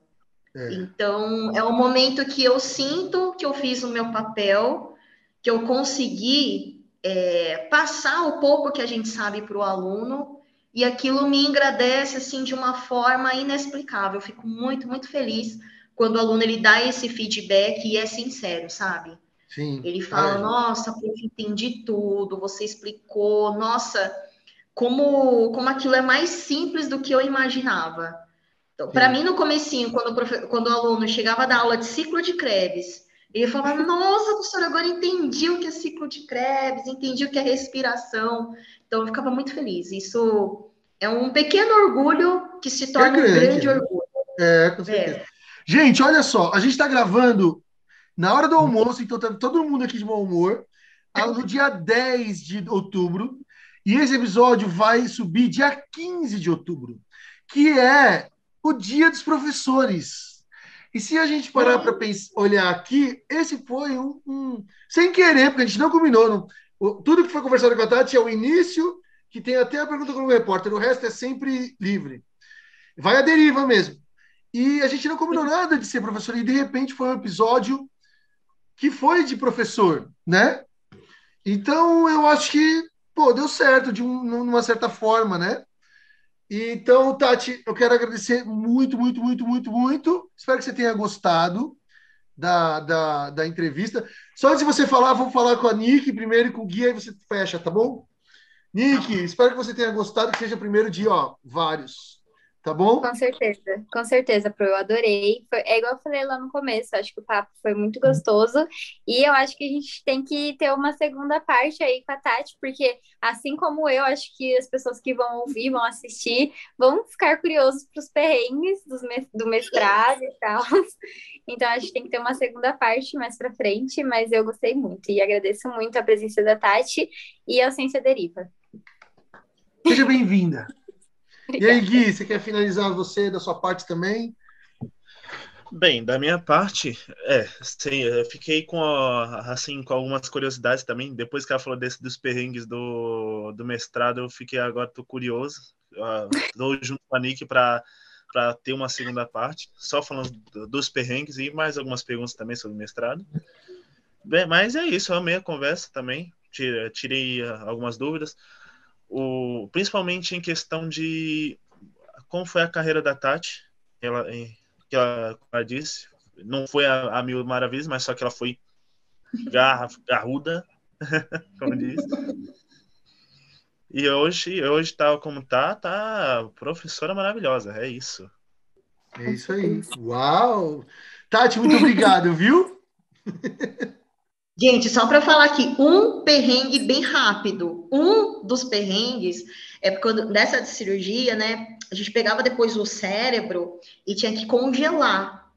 É. Então, é um momento que eu sinto que eu fiz o meu papel, que eu consegui é, passar o pouco que a gente sabe para o aluno, e aquilo me engrandece assim de uma forma inexplicável. Eu fico muito, muito feliz quando o aluno ele dá esse feedback e é sincero, sabe? Sim. Ele fala: ah, é. "Nossa, eu entendi tudo, você explicou. Nossa, como como aquilo é mais simples do que eu imaginava". Então, para mim no comecinho, quando o, profe... quando o aluno chegava da aula de ciclo de Krebs, ele falava: "Nossa, professor, agora entendi o que é ciclo de Krebs, entendi o que é respiração". Então, eu ficava muito feliz. Isso é um pequeno orgulho que se torna é grande. um grande orgulho. É, com certeza. É. Gente, olha só, a gente está gravando na hora do almoço, então tá todo mundo aqui de bom humor, no dia 10 de outubro, e esse episódio vai subir dia 15 de outubro, que é o dia dos professores. E se a gente parar para olhar aqui, esse foi um, um, Sem querer, porque a gente não combinou, não, tudo que foi conversado com a Tati é o início, que tem até a pergunta com o repórter, o resto é sempre livre. Vai à deriva mesmo. E a gente não combinou nada de ser professor, e de repente foi um episódio que foi de professor, né? Então eu acho que, pô, deu certo de um, uma certa forma, né? Então, Tati, eu quero agradecer muito, muito, muito, muito, muito. Espero que você tenha gostado da, da, da entrevista. Só antes de você falar, vou falar com a Nick primeiro e com o Gui, aí você fecha, tá bom? Nick, espero que você tenha gostado, que seja o primeiro de, ó, vários. Tá bom? Com certeza, com certeza, Pro. Eu adorei. Foi, é igual eu falei lá no começo, acho que o papo foi muito gostoso. E eu acho que a gente tem que ter uma segunda parte aí com a Tati, porque assim como eu, acho que as pessoas que vão ouvir, vão assistir, vão ficar curiosos para os perrengues dos, do mestrado e tal. [LAUGHS] Então a gente tem que ter uma segunda parte mais para frente, mas eu gostei muito e agradeço muito a presença da Tati e a Ciência Deriva. Seja bem-vinda. [LAUGHS] [LAUGHS] E aí, Gui, você quer finalizar você da sua parte também? Bem, da minha parte, é, sim, eu fiquei com, assim, com algumas curiosidades também. Depois que ela falou desse, dos perrengues do, do mestrado, eu fiquei agora, tô curioso. Estou junto com a Nick para ter uma segunda parte, só falando dos perrengues e mais algumas perguntas também sobre o mestrado. Bem, mas é isso, eu amei a conversa também, tirei algumas dúvidas o, principalmente em questão de como foi a carreira da Tati, ela, que ela, ela disse, não foi a, a, mil maravilhas, mas só que ela foi garra, garruda, [LAUGHS] como diz. E hoje, hoje tal como tá, tá professora maravilhosa, é isso. É isso aí. Uau! Tati, muito obrigado, viu? [LAUGHS] Gente, só para falar aqui, um perrengue bem rápido. Um dos perrengues é porque nessa cirurgia, né, a gente pegava depois o cérebro e tinha que congelar.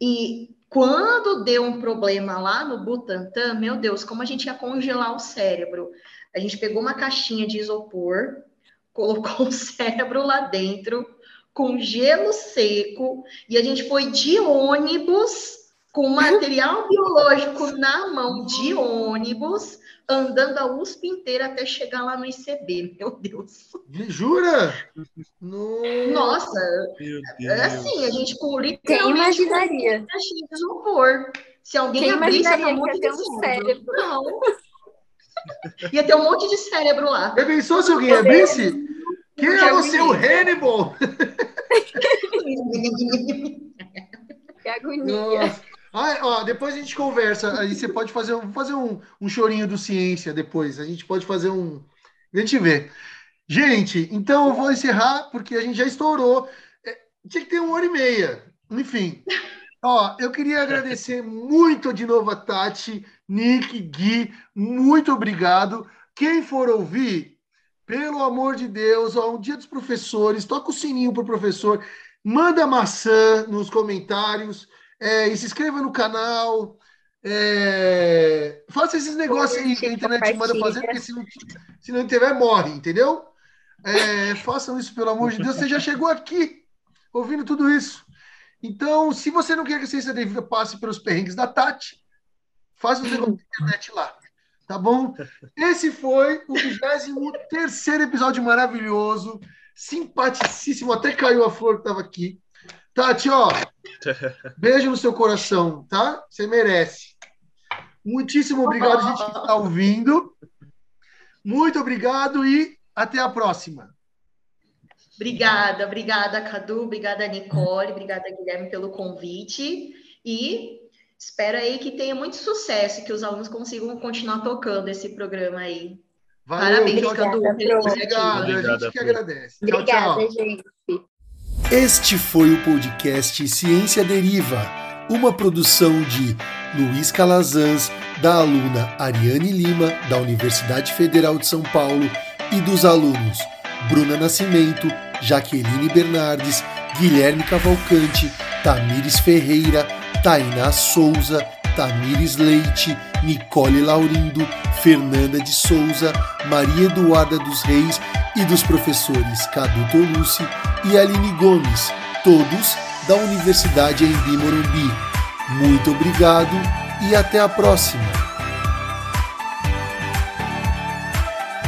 E quando deu um problema lá no Butantan, meu Deus, como a gente ia congelar o cérebro? A gente pegou uma caixinha de isopor, [LAUGHS] colocou o cérebro lá dentro, com gelo seco, e a gente foi de ônibus com material biológico na mão de ônibus, andando a USP inteira até chegar lá no ICB. [LAUGHS] Meu Deus. Jura? No... Nossa, é assim, a gente com Quem imaginaria? isopor. Se alguém Quem abrisse essa monte de um cérebro. Não. [LAUGHS] Ia ter um monte de cérebro lá. Já pensou se alguém abrisse? Quem é você, o Hannibal? [LAUGHS] que agonia. Nossa. Ah, ó, depois a gente conversa. Aí você pode fazer, fazer um, um chorinho do ciência depois. A gente pode fazer um. A gente vê. Gente, então eu vou encerrar, porque a gente já estourou. É, tinha que ter uma hora e meia. Enfim. Ó, eu queria agradecer muito de novo a Tati, Nick, Gui. Muito obrigado. Quem for ouvir, pelo amor de Deus, ó, um dia dos professores, toca o sininho pro professor, manda maçã nos comentários. É, e se inscreva no canal. É, faça esses negócios aí que a internet manda fazer, porque se não, se não tiver, morre, entendeu? É, façam isso, pelo amor de Deus. Você já chegou aqui ouvindo tudo isso. Então, se você não quer que a ciência da vida passe pelos perrengues da Tati, faz o negócio da internet lá. Tá bom? Esse foi o 23 episódio maravilhoso, simpaticíssimo. Até caiu a flor que estava aqui. Tati, ó, [LAUGHS] beijo no seu coração, tá? Você merece. Muitíssimo obrigado, a gente que está ouvindo. Muito obrigado e até a próxima. Obrigada, obrigada, Cadu, obrigada, Nicole, obrigada, Guilherme, pelo convite. E espero aí que tenha muito sucesso, que os alunos consigam continuar tocando esse programa aí. Valeu, Parabéns, tchau, Cadu. tchau. Obrigado, iniciativa. a gente que agradece. Tchau, Obrigada, tchau. gente. Este foi o podcast Ciência Deriva, uma produção de Luiz Calazans, da aluna Ariane Lima, da Universidade Federal de São Paulo, e dos alunos Bruna Nascimento, Jaqueline Bernardes, Guilherme Cavalcante, Tamires Ferreira, Tainá Souza, Tamires Leite, Nicole Laurindo, Fernanda de Souza, Maria Eduarda dos Reis e dos professores Cadu Tolucci e Aline Gomes, todos da Universidade Embi Morumbi. Muito obrigado e até a próxima!